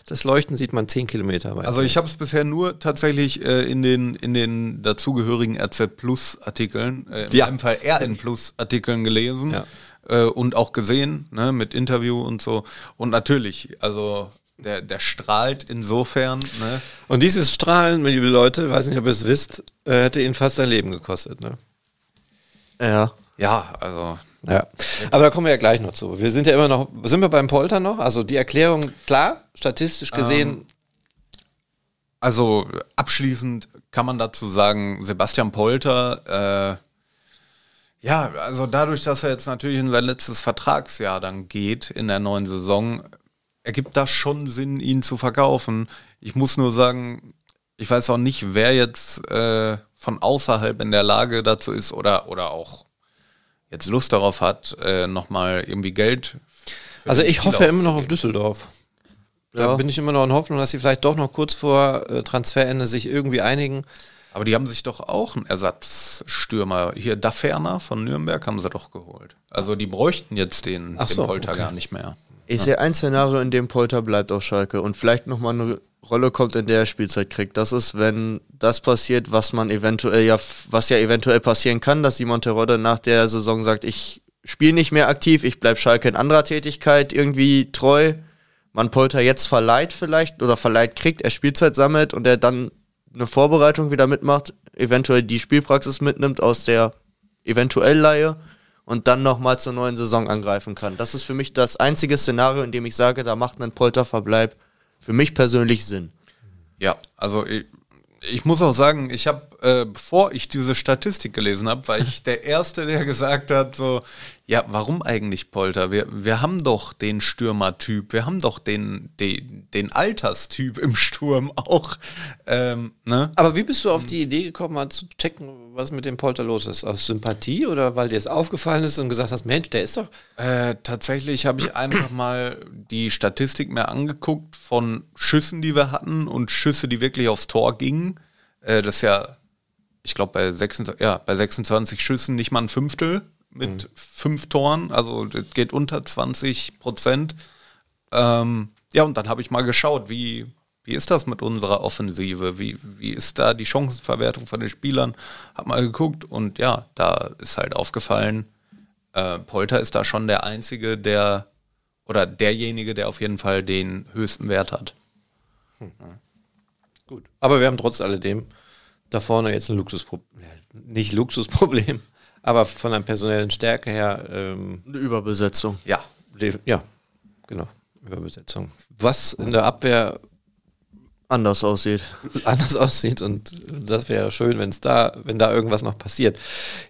das Leuchten sieht man 10 Kilometer weit. Also ich habe es bisher nur tatsächlich äh, in den in den dazugehörigen RZ Plus Artikeln, äh, in Ja. meinem Fall RN Plus Artikeln gelesen Ja. Äh, und auch gesehen, ne, mit Interview und so. Und natürlich, also der, der strahlt insofern, ne? Und dieses Strahlen, liebe Leute, weiß nicht, ob ihr es wisst, äh, hätte ihn fast sein Leben gekostet. Ne? Ja. Ja, also Ja. Aber da kommen wir ja gleich noch zu. Wir sind ja immer noch, sind wir beim Polter noch? Also die Erklärung, klar, statistisch gesehen, Also abschließend kann man dazu sagen, Sebastian Polter, äh, ja, also dadurch, dass er jetzt natürlich in sein letztes Vertragsjahr dann geht in der neuen Saison, ergibt das schon Sinn, ihn zu verkaufen. Ich muss nur sagen, ich weiß auch nicht, wer jetzt äh, von außerhalb in der Lage dazu ist oder, oder auch jetzt Lust darauf hat, äh, nochmal irgendwie Geld. also ich hoffe immer noch auf. Düsseldorf. Da Ja. bin ich immer noch in Hoffnung, dass sie vielleicht doch noch kurz vor äh, Transferende sich irgendwie einigen. Aber die haben sich doch auch einen Ersatzstürmer. Hier Daferner von Nürnberg haben sie doch geholt. Also die bräuchten jetzt den, Ach den so, Polter okay. gar nicht mehr. Ich sehe ein Szenario, in dem Polter bleibt auf Schalke und vielleicht nochmal eine Rolle kommt, in der er Spielzeit kriegt. Das ist, wenn das passiert, was man eventuell ja, was ja eventuell passieren kann, dass Simon Terodde nach der Saison sagt, ich spiele nicht mehr aktiv, ich bleib Schalke in anderer Tätigkeit irgendwie treu. Man Polter jetzt verleiht vielleicht oder verleiht kriegt, er Spielzeit sammelt und er dann eine Vorbereitung wieder mitmacht, eventuell die Spielpraxis mitnimmt aus der eventuell Leihe und dann nochmal zur neuen Saison angreifen kann. Das ist für mich das einzige Szenario, in dem ich sage, da macht ein Polterverbleib für mich persönlich Sinn. Ja, also ich, ich muss auch sagen, ich habe, äh, bevor ich diese Statistik gelesen habe, war ich der Erste, der gesagt hat, so, ja, warum eigentlich Polter? Wir, wir haben doch den Stürmertyp, wir haben doch den, den, den Alterstyp im Sturm auch. Ähm, ne? Aber wie bist du auf die Idee gekommen, mal zu checken, was mit dem Polter los ist? Aus Sympathie oder weil dir es aufgefallen ist und gesagt hast, Mensch, der ist doch. Äh, tatsächlich habe ich einfach mal die Statistik mir angeguckt von Schüssen, die wir hatten und Schüsse, die wirklich aufs Tor gingen. Äh, das ist ja, ich glaube, bei, 26 ja, bei 26 Schüssen nicht mal ein Fünftel mit fünf Toren. Also das geht unter 20 Prozent. Ähm, ja, und dann habe ich mal geschaut, wie, wie ist das mit unserer Offensive? Wie, wie ist da die Chancenverwertung von den Spielern? Hab mal geguckt und ja, da ist halt aufgefallen, äh, Polter ist da schon der Einzige, der oder derjenige, der auf jeden Fall den höchsten Wert hat. Gut. Aber wir haben trotz alledem da vorne jetzt ein Luxusproblem. Nicht Luxusproblem, aber von der personellen Stärke her, ähm, Eine Überbesetzung. Ja. ja, genau, Überbesetzung. Was in der Abwehr Anders aussieht. anders aussieht und das wäre schön, wenn es da, wenn da irgendwas noch passiert.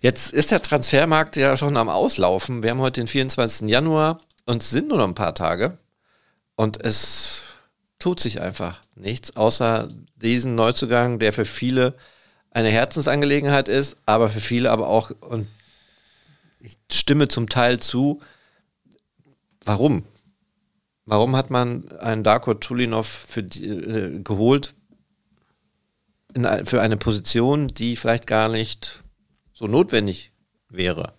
Jetzt ist der Transfermarkt ja schon am Auslaufen. Wir haben heute den 24. Januar und es sind nur noch ein paar Tage und es tut sich einfach nichts, außer diesen Neuzugang, der für viele eine Herzensangelegenheit ist, aber für viele aber auch, und ich stimme zum Teil zu, warum? Warum hat man einen Darko Chulinov für die, äh, geholt in, für eine Position, die vielleicht gar nicht so notwendig wäre?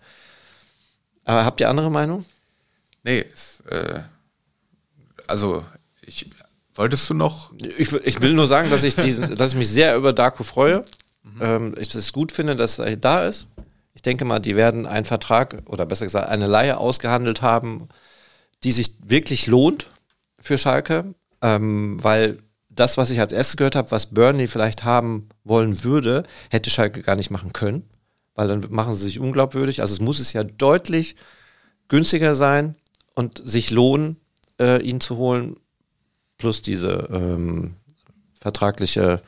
Aber habt ihr andere Meinung? Nee, äh, also ich wolltest du noch? Ich, will- ich will nur sagen, dass ich, diesen, dass ich mich sehr über Darko freue. Ähm, ich es gut finde, dass er da ist. Ich denke mal, die werden einen Vertrag oder besser gesagt eine Leihe ausgehandelt haben, die sich wirklich lohnt für Schalke, ähm, weil das, was ich als erstes gehört habe, was Burnley vielleicht haben wollen würde, hätte Schalke gar nicht machen können, weil dann machen sie sich unglaubwürdig. Also es muss es ja deutlich günstiger sein und sich lohnen, äh, ihn zu holen, plus diese, ähm, vertragliche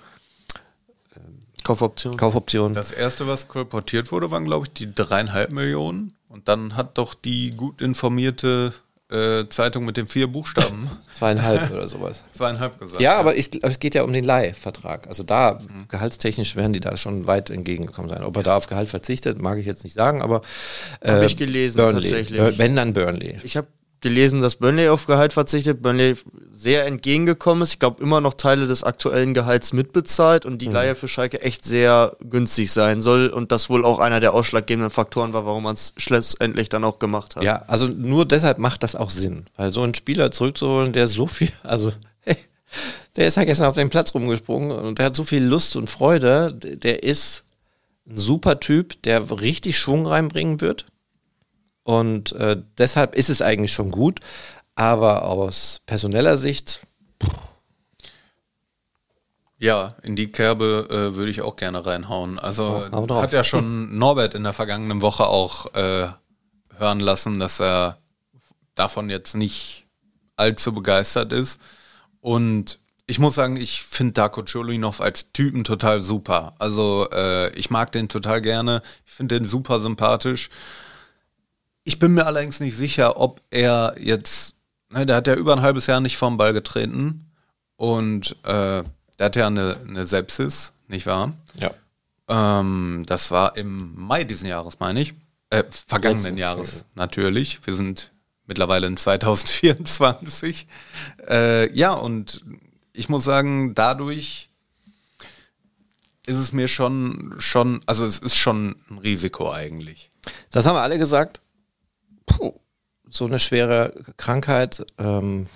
Kaufoption. Kaufoption. Das erste, was kolportiert wurde, waren, glaube ich, die dreieinhalb Millionen. Und dann hat doch die gut informierte äh, Zeitung mit den vier Buchstaben Zweieinhalb oder sowas. zweieinhalb gesagt. Ja, aber ich, es geht ja um den Leihvertrag. Also da, gehaltstechnisch werden die da schon weit entgegengekommen sein. Ob er da auf Gehalt verzichtet, mag ich jetzt nicht sagen, aber äh, Hab ich gelesen, Burnley. tatsächlich. Wenn dann Burnley. Ich habe gelesen, dass Burnley auf Gehalt verzichtet, Burnley sehr entgegengekommen ist. Ich glaube, immer noch Teile des aktuellen Gehalts mitbezahlt und die Leihe für Schalke echt sehr günstig sein soll und das wohl auch einer der ausschlaggebenden Faktoren war, warum man es schlussendlich dann auch gemacht hat. Ja, also nur deshalb macht das auch Sinn. Weil so einen Spieler zurückzuholen, der so viel, also hey, der ist ja gestern auf den Platz rumgesprungen und der hat so viel Lust und Freude. Der ist ein super Typ, der richtig Schwung reinbringen wird. Und äh, deshalb ist es eigentlich schon gut. Aber aus personeller Sicht, Ja, in die Kerbe äh, würde ich auch gerne reinhauen. Also drauf. hat ja schon Norbert in der vergangenen Woche auch äh, hören lassen, dass er davon jetzt nicht allzu begeistert ist. Und ich muss sagen, ich finde Darko Cholinov als Typen total super. Also äh, ich mag den total gerne. Ich finde den super sympathisch. Ich bin mir allerdings nicht sicher, ob er jetzt, ne, der hat ja über ein halbes Jahr nicht vom Ball getreten und äh, der hat ja eine, eine Sepsis, nicht wahr? ja. Ähm, das war im Mai diesen Jahres, meine ich. Äh, vergangenen Jahres, natürlich. Wir sind mittlerweile in 2024. Äh, ja, und ich muss sagen, dadurch ist es mir schon, schon, also es ist schon ein Risiko eigentlich. Das haben wir alle gesagt. Puh, so eine schwere Krankheit, ähm,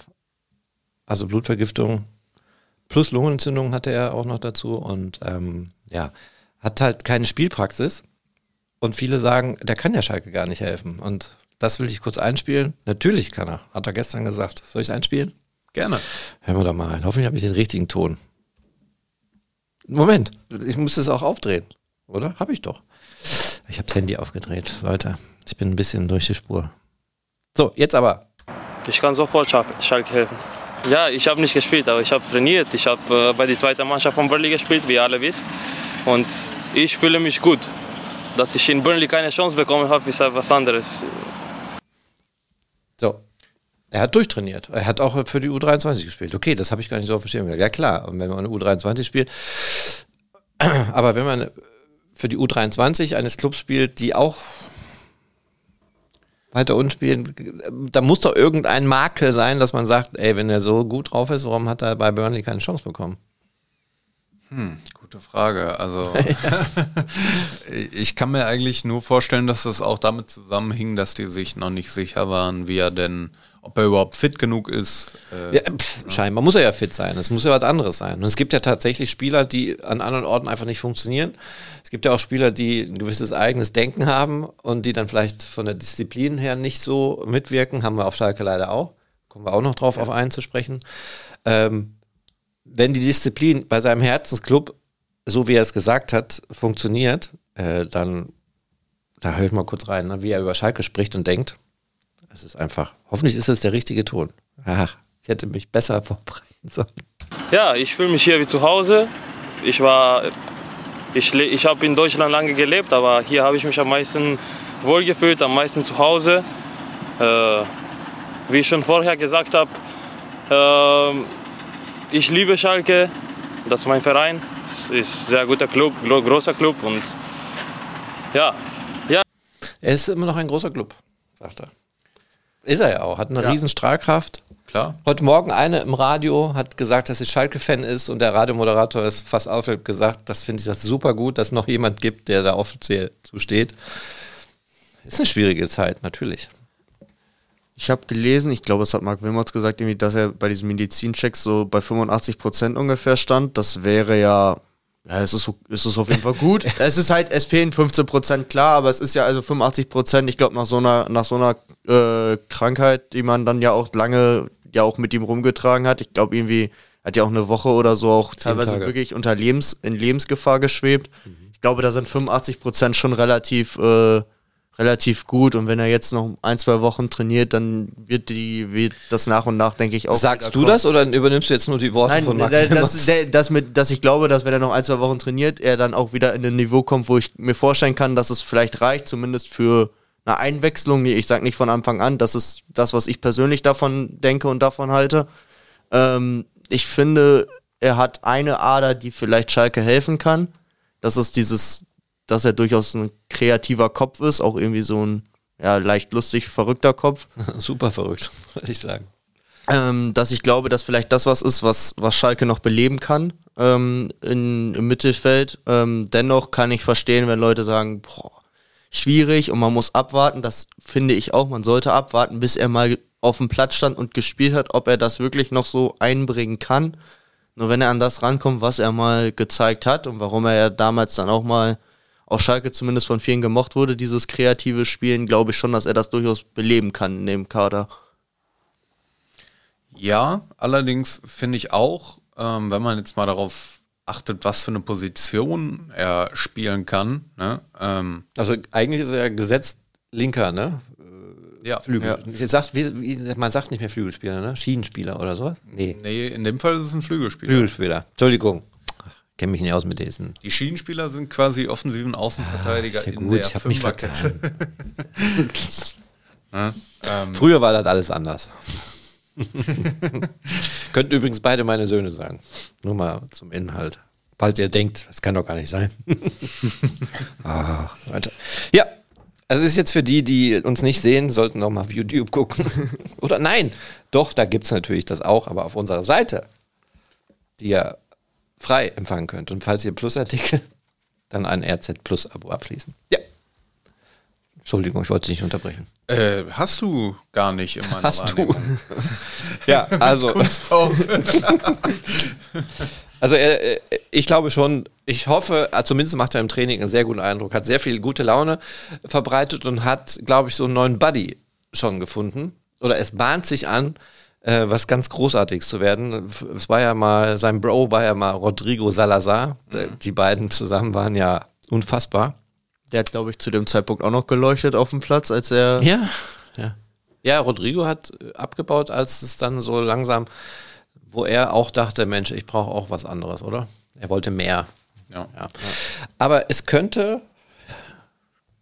also Blutvergiftung plus Lungenentzündung hatte er auch noch dazu und ähm, ja, hat halt keine Spielpraxis. Und viele sagen, der kann ja Schalke gar nicht helfen. Und das will ich kurz einspielen. Natürlich kann er, hat er gestern gesagt. Soll ich es einspielen? Gerne. Hören wir doch mal rein. Hoffentlich habe ich den richtigen Ton. Moment, ich muss es auch aufdrehen, oder? Habe ich doch. Ich habe das Handy aufgedreht, Leute. Ich bin ein bisschen durch die Spur. So, jetzt aber. Ich kann sofort Schal- Schalke helfen. Ja, ich habe nicht gespielt, aber ich habe trainiert. Ich habe äh, bei der zweiten Mannschaft von Burnley gespielt, wie ihr alle wisst. Und ich fühle mich gut. Dass ich in Burnley keine Chance bekommen habe, ist etwas anderes. So. Er hat durchtrainiert. Er hat auch für die U23 gespielt. Okay, das habe ich gar nicht so gehabt. Ja, klar. Und wenn man eine U23 spielt. Aber wenn man für die U23 eines Clubs spielt, die auch weiter unten spielen, da muss doch irgendein Makel sein, dass man sagt, ey, wenn er so gut drauf ist, warum hat er bei Burnley keine Chance bekommen? Gute Frage. Also ich kann mir eigentlich nur vorstellen, dass das auch damit zusammenhing, dass die sich noch nicht sicher waren, wie er denn, ob er überhaupt fit genug ist. Äh, Ja, pff, scheinbar muss er ja fit sein. Es muss ja was anderes sein. Und es gibt ja tatsächlich Spieler, die an anderen Orten einfach nicht funktionieren. Es gibt ja auch Spieler, die ein gewisses eigenes Denken haben und die dann vielleicht von der Disziplin her nicht so mitwirken. Haben wir auf Schalke leider auch. Kommen wir auch noch drauf auf einen zu sprechen. Ähm, wenn die Disziplin bei seinem Herzensclub, so wie er es gesagt hat, funktioniert, äh, dann, da höre ich mal kurz rein, ne, wie er über Schalke spricht und denkt. Es ist einfach, hoffentlich ist es der richtige Ton. Ach, ich hätte mich besser vorbereiten sollen. Ja, ich fühle mich hier wie zu Hause. Ich war, ich, ich habe in Deutschland lange gelebt, aber hier habe ich mich am meisten wohlgefühlt, am meisten zu Hause. Äh, wie ich schon vorher gesagt habe, ähm, ich liebe Schalke, das ist mein Verein. Es ist ein sehr guter Club, gro- großer Club und ja, ja, Er ist immer noch ein großer Club, sagt er. Ist er ja auch, hat eine Ja. riesen Strahlkraft. klar. Heute Morgen eine im Radio hat gesagt, dass sie Schalke-Fan ist und der Radiomoderator ist fast aufhört gesagt, das finde ich das super gut, dass es noch jemand gibt, der da offiziell zusteht. Ist eine schwierige Zeit, natürlich. Ich habe gelesen, ich glaube, es hat Marc Wilmots gesagt, irgendwie, dass er bei diesen Medizinchecks so bei 85 Prozent ungefähr stand. Das wäre ja, ja, es ist, es ist auf jeden Fall gut. es ist halt, es fehlen 15 Prozent, klar, aber es ist ja also 85 Prozent, ich glaube, nach so einer, nach so einer äh, Krankheit, die man dann ja auch lange ja auch mit ihm rumgetragen hat. Ich glaube, irgendwie hat ja auch eine Woche oder so auch teilweise Tage. wirklich unter Lebens, in Lebensgefahr geschwebt. Ich glaube, da sind 85 Prozent schon relativ, äh, relativ gut und wenn er jetzt noch ein, zwei Wochen trainiert, dann wird die wird das nach und nach, denke ich, auch. Sagst du das oder übernimmst du jetzt nur die Worte Nein, von Max? da- das, das mit, dass ich glaube, dass wenn er noch ein, zwei Wochen trainiert, er dann auch wieder in ein Niveau kommt, wo ich mir vorstellen kann, dass es vielleicht reicht, zumindest für eine Einwechslung. Ich sage nicht von Anfang an, das ist das, was ich persönlich davon denke und davon halte. Ähm, ich finde, er hat eine Ader, die vielleicht Schalke helfen kann. Das ist dieses, dass er durchaus ein kreativer Kopf ist, auch irgendwie so ein ja, leicht lustig verrückter Kopf. Super verrückt, würde ich sagen. ähm, dass ich glaube, dass vielleicht das was ist, was, was Schalke noch beleben kann ähm, in, im Mittelfeld. Ähm, dennoch kann ich verstehen, wenn Leute sagen, boah, schwierig und man muss abwarten. Das finde ich auch. Man sollte abwarten, bis er mal auf dem Platz stand und gespielt hat, ob er das wirklich noch so einbringen kann. Nur wenn er an das rankommt, was er mal gezeigt hat und warum er ja damals dann auch mal auf Schalke zumindest von vielen gemocht wurde, dieses kreative Spielen, glaube ich schon, dass er das durchaus beleben kann in dem Kader. Ja, allerdings finde ich auch, ähm, wenn man jetzt mal darauf achtet, was für eine Position er spielen kann, ne? ähm, Also eigentlich ist er ja gesetzt linker, ne? ja, Flügel. Jetzt Sagt, wie, wie, man sagt nicht mehr Flügelspieler, ne? Schienenspieler oder so? Nee, nee, in dem Fall ist es ein Flügelspieler. Flügelspieler. Entschuldigung. Kenne mich nicht aus mit diesen. Die Schienenspieler sind quasi offensiven Außenverteidiger Ist ja in gut, der ich habe mich vertan. Ne? Ähm, Früher war das alles anders. Könnten übrigens beide meine Söhne sein. Nur mal zum Inhalt. Falls ihr denkt, das kann doch gar nicht sein. ah, weiter. Ja, also es ist jetzt für die, die uns nicht sehen, sollten noch mal auf YouTube gucken. Oder nein, doch, da gibt es natürlich das auch, aber auf unserer Seite, die ihr frei empfangen könnt. Und falls ihr Plusartikel, dann ein RZ Plus Abo abschließen. Ja. Entschuldigung, ich wollte dich nicht unterbrechen. äh, hast du gar nicht in meiner Hast du? Wahrnehmung. Ja, also. Also äh, äh, ich glaube schon, ich hoffe, äh, zumindest macht er im Training einen sehr guten Eindruck, hat sehr viel gute Laune verbreitet und hat, glaube ich, so einen neuen Buddy schon gefunden. Oder es bahnt sich an, äh, was ganz Großartiges zu werden. Es war ja mal, sein Bro war ja mal Rodrigo Salazar. D- Die beiden zusammen waren ja unfassbar. Der hat, glaube ich, zu dem Zeitpunkt auch noch geleuchtet auf dem Platz, als er. Ja, ja. Ja, Rodrigo hat äh, abgebaut, als es dann so langsam, wo er auch dachte, Mensch, ich brauche auch was anderes, oder? Er wollte mehr. Ja. Ja. Aber es könnte,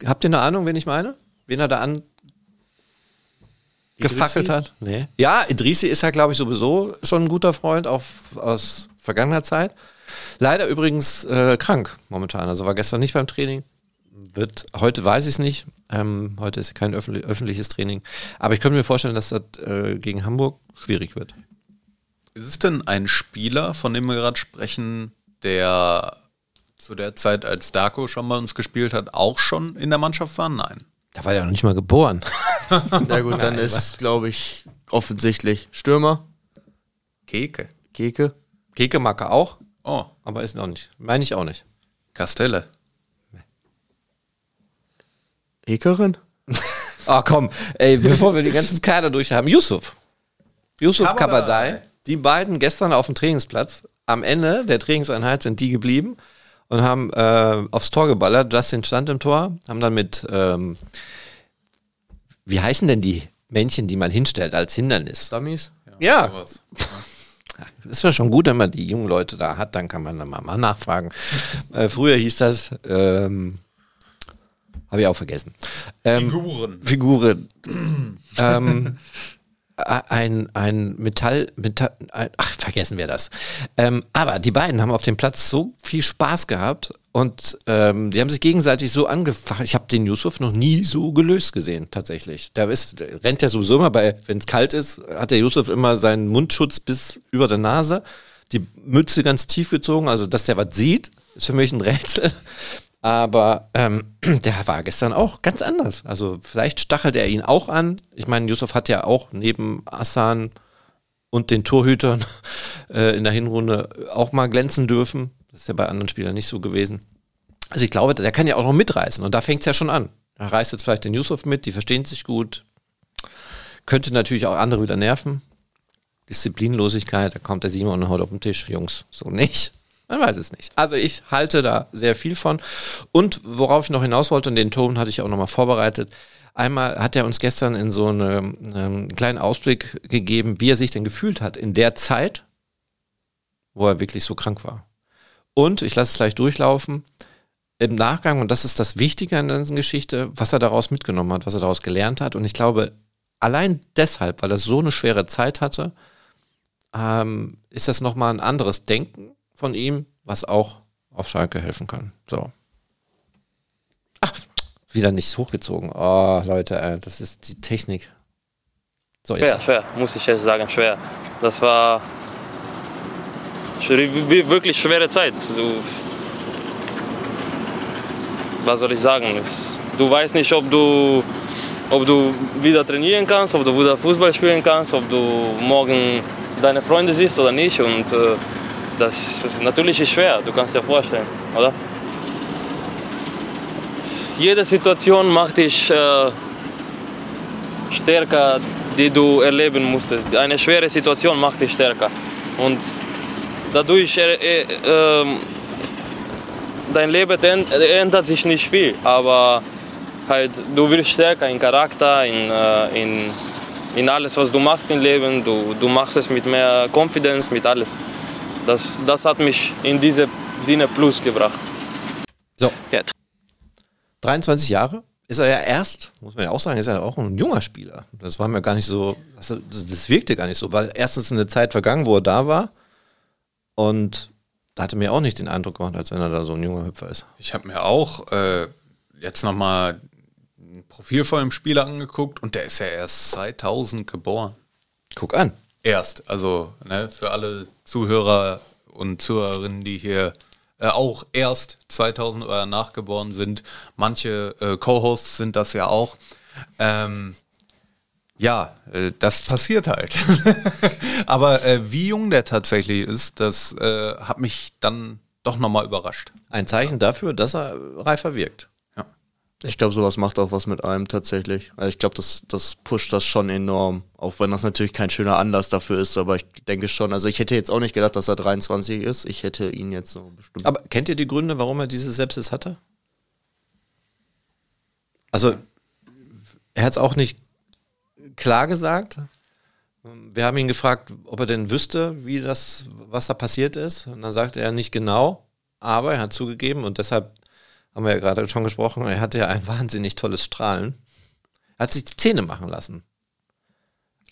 habt ihr eine Ahnung, wen ich meine? Wen er da an gefackelt hat? Nee. Ja, Idrissi ist ja, glaube ich, sowieso schon ein guter Freund auf, aus vergangener Zeit. Leider übrigens äh, krank momentan. Also war gestern nicht beim Training. Wird, heute weiß ich es nicht. Ähm, heute ist kein öffentlich, öffentliches Training. Aber ich könnte mir vorstellen, dass das äh, gegen Hamburg schwierig wird. Ist es denn ein Spieler, von dem wir gerade sprechen, der zu der Zeit, als Darko schon bei uns gespielt hat, auch schon in der Mannschaft war? Nein. Da war der noch nicht mal geboren. Na gut, dann ist, glaube ich, offensichtlich Stürmer, Keke. Keke. Keke mag er auch, Oh, aber ist noch nicht. Meine ich auch nicht. Castelle. Ekerin? Ah, komm, ey, bevor wir die ganzen Kader durch haben. Yusuf. Yusuf Kabadai. Kabadai. Die beiden gestern auf dem Trainingsplatz. Am Ende der Trainingseinheit sind die geblieben und haben äh, aufs Tor geballert. Justin stand im Tor, haben dann mit, ähm, wie heißen denn die Männchen, die man hinstellt als Hindernis? Dummies? Ja, Sowas. ist ja schon gut, wenn man die jungen Leute da hat, dann kann man dann mal, mal nachfragen. äh, früher hieß das, ähm, habe ich auch vergessen. Ähm, Figuren. Figuren. ähm, ein, ein Metall, Metall ein, ach, vergessen wir das. Ähm, aber die beiden haben auf dem Platz so viel Spaß gehabt und ähm, die haben sich gegenseitig so angefacht. Ich habe den Yusuf noch nie so gelöst gesehen, tatsächlich. Der, ist, der rennt ja sowieso immer bei, wenn es kalt ist, hat der Yusuf immer seinen Mundschutz bis über der Nase, die Mütze ganz tief gezogen, also dass der was sieht, ist für mich ein Rätsel. Aber ähm, der war gestern auch ganz anders. Also vielleicht stachelt er ihn auch an. Ich meine, Yusuf hat ja auch neben Assan und den Torhütern äh, in der Hinrunde auch mal glänzen dürfen. Das ist ja bei anderen Spielern nicht so gewesen. Also ich glaube, der kann ja auch noch mitreißen. Und da fängt es ja schon an. Er reißt jetzt vielleicht den Yusuf mit, die verstehen sich gut. Könnte natürlich auch andere wieder nerven. Disziplinlosigkeit, da kommt der Simon und haut auf den Tisch. Jungs, so nicht. Man weiß es nicht. Also ich halte da sehr viel von. Und worauf ich noch hinaus wollte, und den Ton hatte ich auch nochmal vorbereitet, Einmal hat er uns gestern in so einem ähm, kleinen Ausblick gegeben, wie er sich denn gefühlt hat in der Zeit, wo er wirklich so krank war. Und ich lasse es gleich durchlaufen. Im Nachgang, und das ist das Wichtige an der ganzen Geschichte, was er daraus mitgenommen hat, was er daraus gelernt hat. Und ich glaube, allein deshalb, weil er so eine schwere Zeit hatte, ähm, ist das nochmal ein anderes Denken von ihm, was auch auf Schalke helfen kann. So. Ach, wieder nicht hochgezogen. Oh, Leute, ey, das ist die Technik. So, schwer, schwer, muss ich jetzt sagen, schwer. Das war wirklich schwere Zeit. Was soll ich sagen? Du weißt nicht, ob du, ob du wieder trainieren kannst, ob du wieder Fußball spielen kannst, ob du morgen deine Freunde siehst oder nicht. Und äh, das ist natürlich schwer, du kannst dir vorstellen, oder? jede Situation macht dich äh, stärker, die du erleben musstest. Eine schwere Situation macht dich stärker. Und dadurch äh, äh, dein Leben ändert sich nicht viel, aber halt du wirst stärker in Charakter, in, äh, in, in alles, was du machst im Leben. Du, du machst es mit mehr Confidence, mit alles. Das, das hat mich in diesem Sinne plus gebracht. So, ja, 23 Jahre ist er ja erst, muss man ja auch sagen, ist er auch ein junger Spieler. Das war mir gar nicht so, das wirkte gar nicht so, weil erstens eine Zeit vergangen, wo er da war und da hatte mir auch nicht den Eindruck gemacht, als wenn er da so ein junger Hüpfer ist. Ich habe mir auch äh, jetzt nochmal ein Profil von dem Spieler angeguckt und der ist ja erst 2000 geboren. Guck an. Erst, also ne, für alle Zuhörer und Zuhörerinnen, die hier äh, auch erst 2000 oder nachgeboren sind. Manche äh, Co-Hosts sind das ja auch. Ähm, ja, äh, das passiert halt. Aber äh, wie jung der tatsächlich ist, das äh, hat mich dann doch nochmal überrascht. Ein Zeichen dafür, dass er reifer wirkt. Ich glaube, sowas macht auch was mit einem tatsächlich. Also ich glaube, das, das pusht das schon enorm. Auch wenn das natürlich kein schöner Anlass dafür ist, aber ich denke schon. Also ich hätte jetzt auch nicht gedacht, dass er 23 ist. Ich hätte ihn jetzt so bestimmt. Aber kennt ihr die Gründe, warum er diese Sepsis hatte? Also, er hat es auch nicht klar gesagt. Wir haben ihn gefragt, ob er denn wüsste, wie das, was da passiert ist. Und dann sagte er nicht genau, aber er hat zugegeben und deshalb haben wir ja gerade schon gesprochen, er hatte ja ein wahnsinnig tolles Strahlen. Er hat sich die Zähne machen lassen.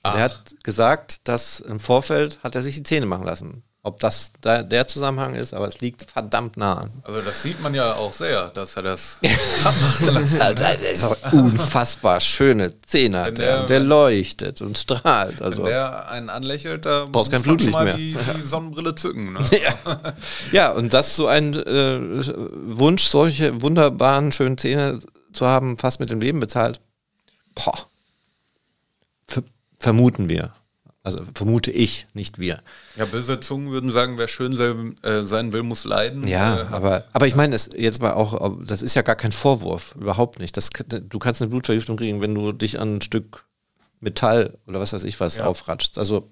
Er hat gesagt, dass im Vorfeld hat er sich die Zähne machen lassen. Ob das da der Zusammenhang ist, aber es liegt verdammt nah an. Also das sieht man ja auch sehr, dass er das also, das ist unfassbar schöne Zähne hat der, der leuchtet und strahlt. Also wenn der einen anlächelt, da brauchst kein Flutlicht mehr. Die, die Sonnenbrille zücken. Ne? ja. ja, und das so ein äh, Wunsch, solche wunderbaren, schönen Zähne zu haben, fast mit dem Leben bezahlt. Boah. Ver vermuten wir. Also vermute ich, nicht wir. Ja, böse Zungen würden sagen, wer schön sein, äh, sein will, muss leiden. Ja, äh, aber, aber ich meine, jetzt mal auch, das ist ja gar kein Vorwurf, überhaupt nicht. Das, du kannst eine Blutvergiftung kriegen, wenn du dich an ein Stück Metall oder was weiß ich was ja. aufratschst. Also,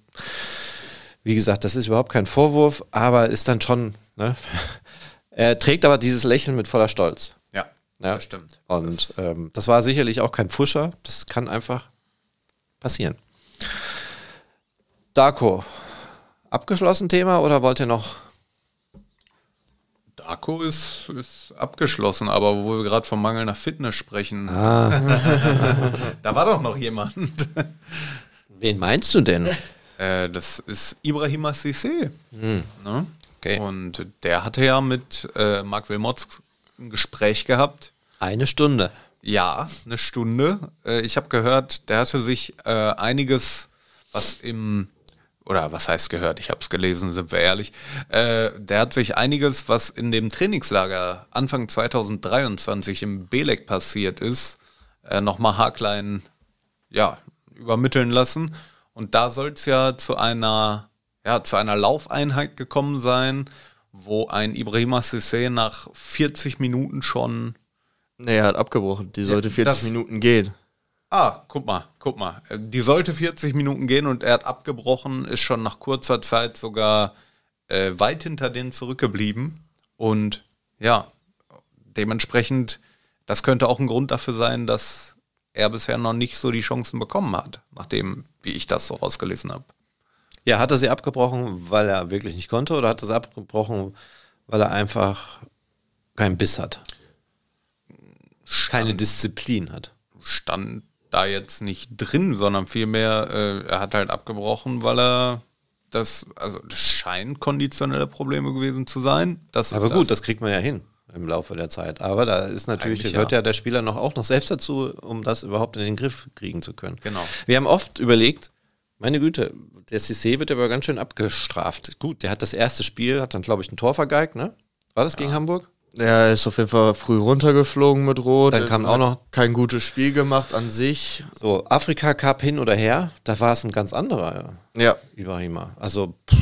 wie gesagt, das ist überhaupt kein Vorwurf, aber ist dann schon, ne? Er trägt aber dieses Lächeln mit voller Stolz. Ja, ja. das stimmt. Und das, ähm, das war sicherlich auch kein Pfuscher. Das kann einfach passieren. Darko, abgeschlossen Thema oder wollt ihr noch? Darko ist, ist abgeschlossen, aber wo wir gerade vom Mangel nach Fitness sprechen, ah. da war doch noch jemand. Wen meinst du denn? Äh, das ist Ibrahim Sissé. Hm. Ne? Okay. Und der hatte ja mit äh, Marc Wilmots ein Gespräch gehabt. Eine Stunde. Ja, eine Stunde. Äh, ich habe gehört, der hatte sich äh, einiges, was im oder was heißt gehört, ich habe es gelesen, sind wir ehrlich, äh, der hat sich einiges, was in dem Trainingslager Anfang 2023 im Belek passiert ist, äh, nochmal haarklein ja, übermitteln lassen. Und da soll es ja zu einer, ja, zu einer Laufeinheit gekommen sein, wo ein Ibrahima Sissé nach 40 Minuten schon. Nee, er hat abgebrochen. Die sollte ja, 40 Minuten gehen. Ah, guck mal, guck mal. Die sollte 40 Minuten gehen und er hat abgebrochen, ist schon nach kurzer Zeit sogar äh, weit hinter denen zurückgeblieben. Und ja, dementsprechend, das könnte auch ein Grund dafür sein, dass er bisher noch nicht so die Chancen bekommen hat, nachdem, wie ich das so rausgelesen habe. Ja, hat er sie abgebrochen, weil er wirklich nicht konnte oder hat er sie abgebrochen, weil er einfach keinen Biss hat? Keine Disziplin hat. Stand da jetzt nicht drin, sondern vielmehr, äh, er hat halt abgebrochen, weil er das, also das scheint konditionelle Probleme gewesen zu sein. Das Aber gut, das. das kriegt man ja hin im Laufe der Zeit. Aber da ist natürlich, Eigentlich gehört ja. ja der Spieler noch auch noch selbst dazu, um das überhaupt in den Griff kriegen zu können. Genau. Wir haben oft überlegt, meine Güte, der Cissé wird aber ganz schön abgestraft. Gut, der hat das erste Spiel, hat dann, glaube ich, ein Tor vergeigt, ne? War das gegen Hamburg? Er ist auf jeden Fall früh runtergeflogen mit Rot. Dann kam auch noch- kein gutes Spiel gemacht an sich. So, Afrika Cup hin oder her, da war es ein ganz anderer Ja, Ibrahima. Also, pff,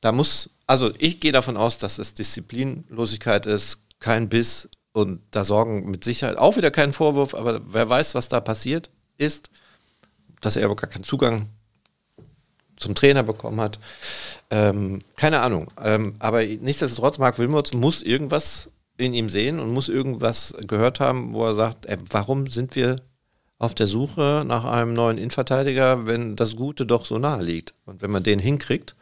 da muss, also ich gehe davon aus, dass es Disziplinlosigkeit ist, kein Biss und da sorgen mit Sicherheit auch wieder kein Vorwurf, aber wer weiß, was da passiert ist, dass er aber gar keinen Zugang zum Trainer bekommen hat. Ähm, keine Ahnung. Ähm, aber nichtsdestotrotz, Marc Wilmots muss irgendwas in ihm sehen und muss irgendwas gehört haben, wo er sagt, ey, warum sind wir auf der Suche nach einem neuen Innenverteidiger, wenn das Gute doch so nahe liegt? Und wenn man den hinkriegt,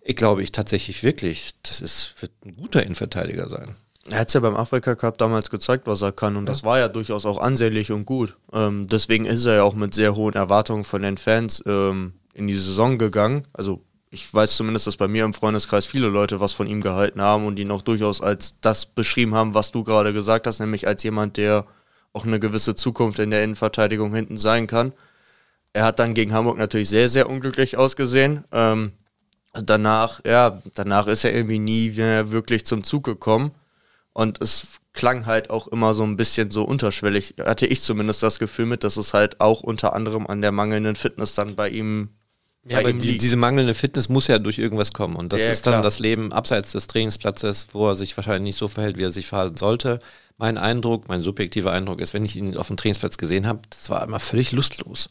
ich glaube ich tatsächlich wirklich, das ist, wird ein guter Innenverteidiger sein. er hat es ja beim Afrika Cup damals gezeigt, was er kann. Und das war ja durchaus auch ansehnlich und gut. Ähm, deswegen ist er ja auch mit sehr hohen Erwartungen von den Fans ähm, in die Saison gegangen. Also ich weiß zumindest, dass bei mir im Freundeskreis viele Leute was von ihm gehalten haben und ihn auch durchaus als das beschrieben haben, was du gerade gesagt hast, nämlich als jemand, der auch eine gewisse Zukunft in der Innenverteidigung hinten sein kann. Er hat dann gegen Hamburg natürlich sehr, sehr unglücklich ausgesehen. Ähm, danach, ja, danach ist er irgendwie nie mehr wirklich zum Zug gekommen. Und es klang halt auch immer so ein bisschen so unterschwellig, hatte ich zumindest das Gefühl mit, dass es halt auch unter anderem an der mangelnden Fitness dann bei ihm, Ja, aber die, diese mangelnde Fitness muss ja durch irgendwas kommen. Und das Ja, ist dann klar. das Leben abseits des Trainingsplatzes, wo er sich wahrscheinlich nicht so verhält, wie er sich verhalten sollte. Mein Eindruck, mein subjektiver Eindruck ist, wenn ich ihn auf dem Trainingsplatz gesehen habe, das war immer völlig lustlos.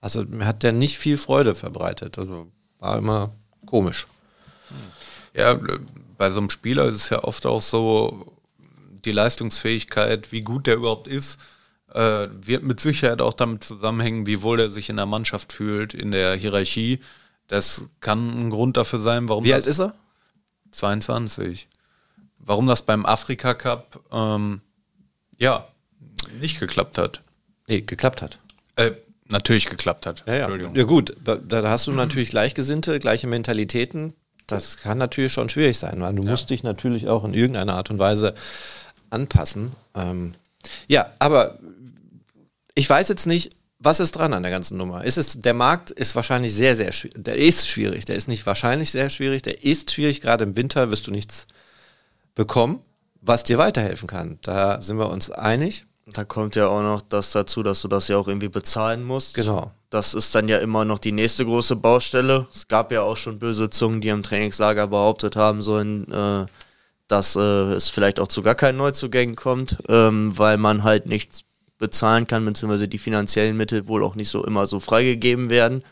Also mir hat der nicht viel Freude verbreitet. Also war immer komisch. Ja, bei so einem Spieler ist es ja oft auch so, die Leistungsfähigkeit, wie gut der überhaupt ist, äh, wird mit Sicherheit auch damit zusammenhängen, wie wohl er sich in der Mannschaft fühlt, in der Hierarchie. Das kann ein Grund dafür sein, warum Wie alt ist er? 22. Warum das beim Afrika Cup ähm, ja nicht geklappt hat. Nee, geklappt hat. Äh, natürlich geklappt hat. Ja, ja. Entschuldigung. ja gut, da, da hast du natürlich Gleichgesinnte, gleiche Mentalitäten. Das kann natürlich schon schwierig sein, weil du musst dich natürlich auch in irgendeiner Art und Weise anpassen. Ähm, ja, aber ich weiß jetzt nicht, was ist dran an der ganzen Nummer? Ist es, der Markt ist wahrscheinlich sehr, sehr schwierig. Der ist schwierig. Der ist nicht wahrscheinlich sehr schwierig. Der ist schwierig. Gerade im Winter wirst du nichts bekommen, was dir weiterhelfen kann. Da sind wir uns einig. Da kommt ja auch noch das dazu, dass du das ja auch irgendwie bezahlen musst. Genau. Das ist dann ja immer noch die nächste große Baustelle. Es gab ja auch schon böse Zungen, die im Trainingslager behauptet haben sollen, äh, dass äh, es vielleicht auch zu gar keinen Neuzugängen kommt, ähm, weil man halt nichts bezahlen kann, beziehungsweise die finanziellen Mittel wohl auch nicht so immer so freigegeben werden.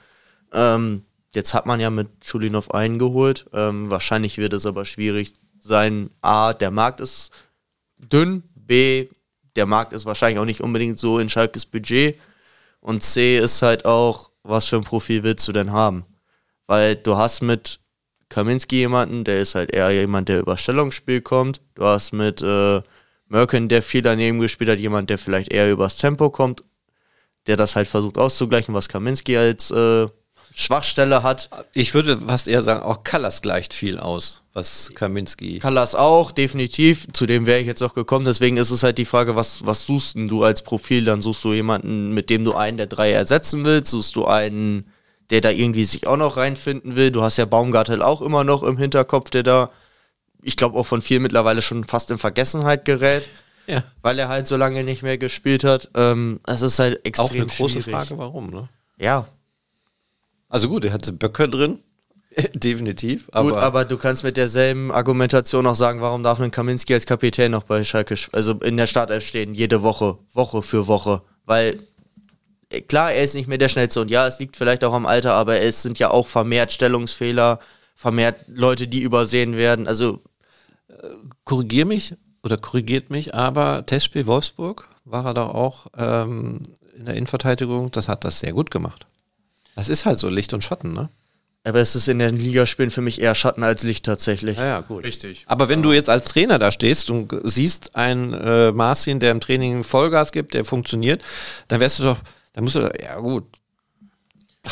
Ähm, jetzt hat man ja mit Schulinov einen geholt. Ähm, wahrscheinlich wird es aber schwierig sein. A, der Markt ist dünn. B, der Markt ist wahrscheinlich auch nicht unbedingt so in Schalkes Budget. Und C ist halt auch, was für ein Profil willst du denn haben? Weil du hast mit Kaminski jemanden, der ist halt eher jemand, der über Stellungsspiel kommt. Du hast mit äh, Merkin, der viel daneben gespielt hat, jemand, der vielleicht eher übers Tempo kommt, der das halt versucht auszugleichen, was Kaminski als äh, Schwachstelle hat. Ich würde fast eher sagen, auch Callas gleicht viel aus, was Kaminski. Callas auch, definitiv. Zu dem wäre ich jetzt auch gekommen. Deswegen ist es halt die Frage, was, was suchst denn du als Profil? Dann suchst du jemanden, mit dem du einen der drei ersetzen willst. Suchst du einen, der da irgendwie sich auch noch reinfinden will. Du hast ja Baumgartel auch immer noch im Hinterkopf, der da, ich glaube, auch von vielen mittlerweile schon fast in Vergessenheit gerät, Ja. weil er halt so lange nicht mehr gespielt hat. Ähm, es ist halt extrem Auch eine große schwierig. Frage, warum, ne? Ja, Also gut, er hatte Böcker drin, definitiv. Aber, Gut, aber du kannst mit derselben Argumentation auch sagen, warum darf ein Kaminski als Kapitän noch bei Schalke, also in der Startelf stehen, jede Woche, Woche für Woche, weil äh, klar, er ist nicht mehr der schnellste und ja, es liegt vielleicht auch am Alter, aber es sind ja auch vermehrt Stellungsfehler, vermehrt Leute, die übersehen werden. Also korrigier mich oder korrigiert mich, aber Testspiel Wolfsburg war er doch auch ähm, in der Innenverteidigung, das hat das sehr gut gemacht. Das ist halt so Licht und Schatten, ne? Aber es ist in den Ligaspielen für mich eher Schatten als Licht tatsächlich. Ja, ja, gut. Richtig. Aber wenn du jetzt als Trainer da stehst und siehst einen äh, Marcin, der im Training Vollgas gibt, der funktioniert, dann wärst du doch, dann musst du, doch, ja gut,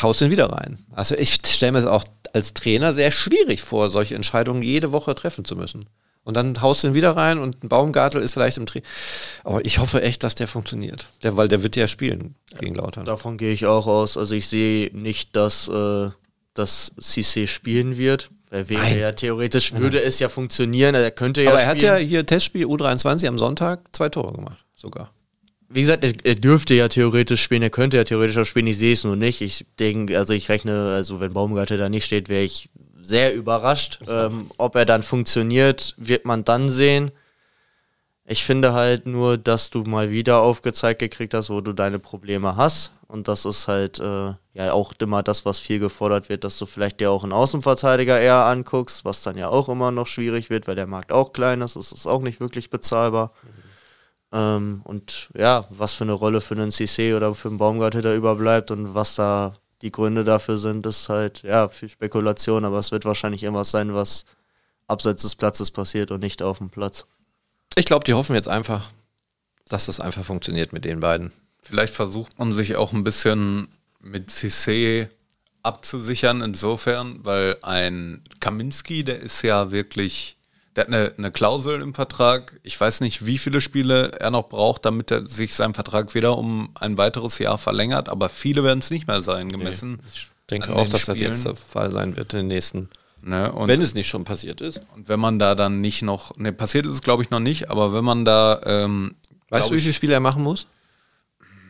haust den wieder rein. Also ich stelle mir das auch als Trainer sehr schwierig vor, solche Entscheidungen jede Woche treffen zu müssen. Und dann haust du ihn wieder rein und ein Baumgartel ist vielleicht im Training. Aber ich hoffe echt, dass der funktioniert. Der, weil der wird ja spielen gegen Lautern. Davon gehe ich auch aus. Also ich sehe nicht, dass, äh, dass Cissé spielen wird. Weil wäre Nein. ja theoretisch, würde es ja funktionieren. Er könnte ja Aber er hat spielen. ja hier Testspiel U23 am Sonntag zwei Tore gemacht, sogar. Wie gesagt, er, er dürfte ja theoretisch spielen, er könnte ja theoretisch auch spielen, ich sehe es nur nicht. Ich denke, also ich rechne, also wenn Baumgartel da nicht steht, wäre ich sehr überrascht. Ähm, ob er dann funktioniert, wird man dann sehen. Ich finde halt nur, dass du mal wieder aufgezeigt gekriegt hast, wo du deine Probleme hast. Und das ist halt äh, ja auch immer das, was viel gefordert wird, dass du vielleicht dir auch einen Außenverteidiger eher anguckst, was dann ja auch immer noch schwierig wird, weil der Markt auch klein ist. Es ist auch nicht wirklich bezahlbar. Ähm, und ja, was für eine Rolle für einen CC oder für einen Baumgartel da überbleibt und was da die Gründe dafür sind, ist halt, ja, viel Spekulation, aber es wird wahrscheinlich irgendwas sein, was abseits des Platzes passiert und nicht auf dem Platz. Ich glaube, die hoffen jetzt einfach, dass das einfach funktioniert mit den beiden. Vielleicht versucht man sich auch ein bisschen mit Cissé abzusichern, insofern, weil ein Kaminski, der ist ja wirklich, der hat eine, eine Klausel im Vertrag. Ich weiß nicht, wie viele Spiele er noch braucht, damit er sich sein Vertrag wieder um ein weiteres Jahr verlängert, aber viele werden es nicht mehr sein, gemessen. Ich denke auch, dass das Spielen. jetzt der Fall sein wird in den nächsten. Ne? Wenn es nicht schon passiert ist. Und wenn man da dann nicht noch, ne, passiert ist es glaube ich noch nicht, aber wenn man da, ähm, Weißt du, wie viele Spiele er machen muss?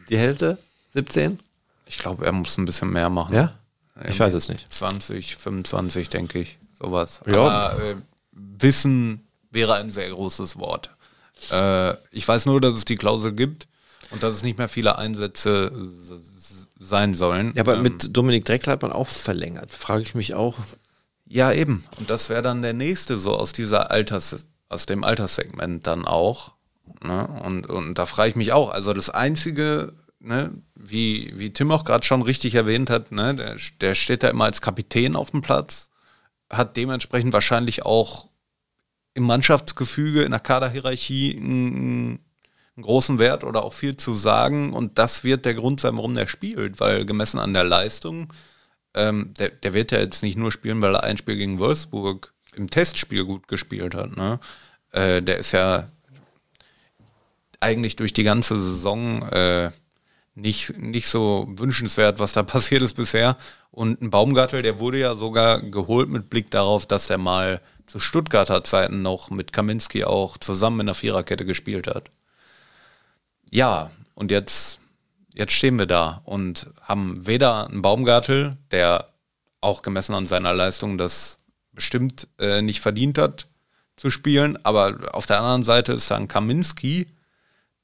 Die Hälfte? 17? ich glaube, er muss ein bisschen mehr machen. Ja? Ich weiß es nicht. 20, 25, denke ich, sowas. Ja. Aber äh, Wissen wäre ein sehr großes Wort. Äh, ich weiß nur, dass es die Klausel gibt und dass es nicht mehr viele Einsätze sein sollen. Ja, aber Ähm, mit Dominik Drexler hat man auch verlängert. Frage ich mich auch. Ja, eben. Und das wäre dann der nächste so aus dieser Alters, aus dem Alterssegment dann auch. Ne? Und, und da frage ich mich auch. Also das Einzige, ne, wie, wie Tim auch gerade schon richtig erwähnt hat, ne, der, der steht da immer als Kapitän auf dem Platz, hat dementsprechend wahrscheinlich auch im Mannschaftsgefüge, in der Kaderhierarchie einen, einen großen Wert oder auch viel zu sagen. Und das wird der Grund sein, warum der spielt, weil gemessen an der Leistung ähm, der, der wird ja jetzt nicht nur spielen, weil er ein Spiel gegen Wolfsburg im Testspiel gut gespielt hat. Ne? Äh, der ist ja eigentlich durch die ganze Saison äh, nicht, nicht so wünschenswert, was da passiert ist bisher. Und ein Baumgartel, der wurde ja sogar geholt mit Blick darauf, dass der mal zu Stuttgarter Zeiten noch mit Kaminski auch zusammen in der Viererkette gespielt hat. Ja, und jetzt jetzt stehen wir da und haben weder einen Baumgartel, der auch gemessen an seiner Leistung das bestimmt äh, nicht verdient hat zu spielen, aber auf der anderen Seite ist da ein Kaminski,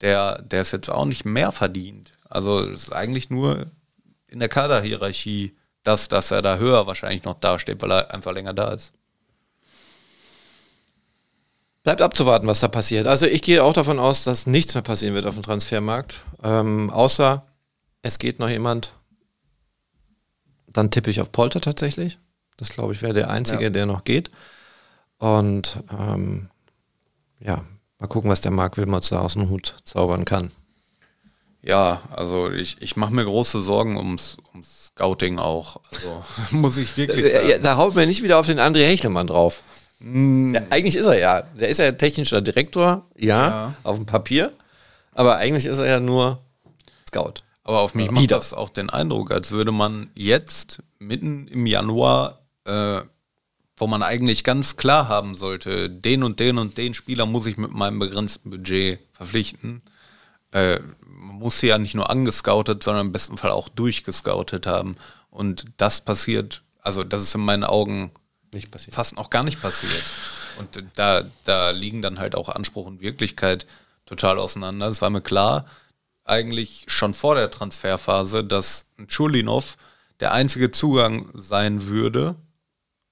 der, der es jetzt auch nicht mehr verdient. Also es ist eigentlich nur in der Kaderhierarchie das, dass er da höher wahrscheinlich noch dasteht, weil er einfach länger da ist. Bleibt abzuwarten, was da passiert. Also ich gehe auch davon aus, dass nichts mehr passieren wird auf dem Transfermarkt. Ähm, außer es geht noch jemand. Dann tippe ich auf Polter tatsächlich. Das glaube ich wäre der einzige, Ja. der noch geht. Und ähm, ja, mal gucken, was der Marc Wilmots da aus dem Hut zaubern kann. Ja, also ich, ich mache mir große Sorgen ums, ums Scouting auch. Also muss ich wirklich sagen. Äh, ja, da haut mir nicht wieder auf den André Hechelmann drauf. Ja, eigentlich ist er ja. Der ist ja technischer Direktor, ja, Ja. auf dem Papier. Aber eigentlich ist er ja nur Scout. Aber auf mich macht Wieder. das auch den Eindruck, als würde man jetzt mitten im Januar, äh, wo man eigentlich ganz klar haben sollte, den und den und den Spieler muss ich mit meinem begrenzten Budget verpflichten. Äh, man muss sie ja nicht nur angescoutet, sondern im besten Fall auch durchgescoutet haben. Und das passiert, also das ist in meinen Augen Nicht passiert. fast noch gar nicht passiert. Und da, da liegen dann halt auch Anspruch und Wirklichkeit total auseinander. Es war mir klar, eigentlich schon vor der Transferphase, dass ein Chulinov der einzige Zugang sein würde,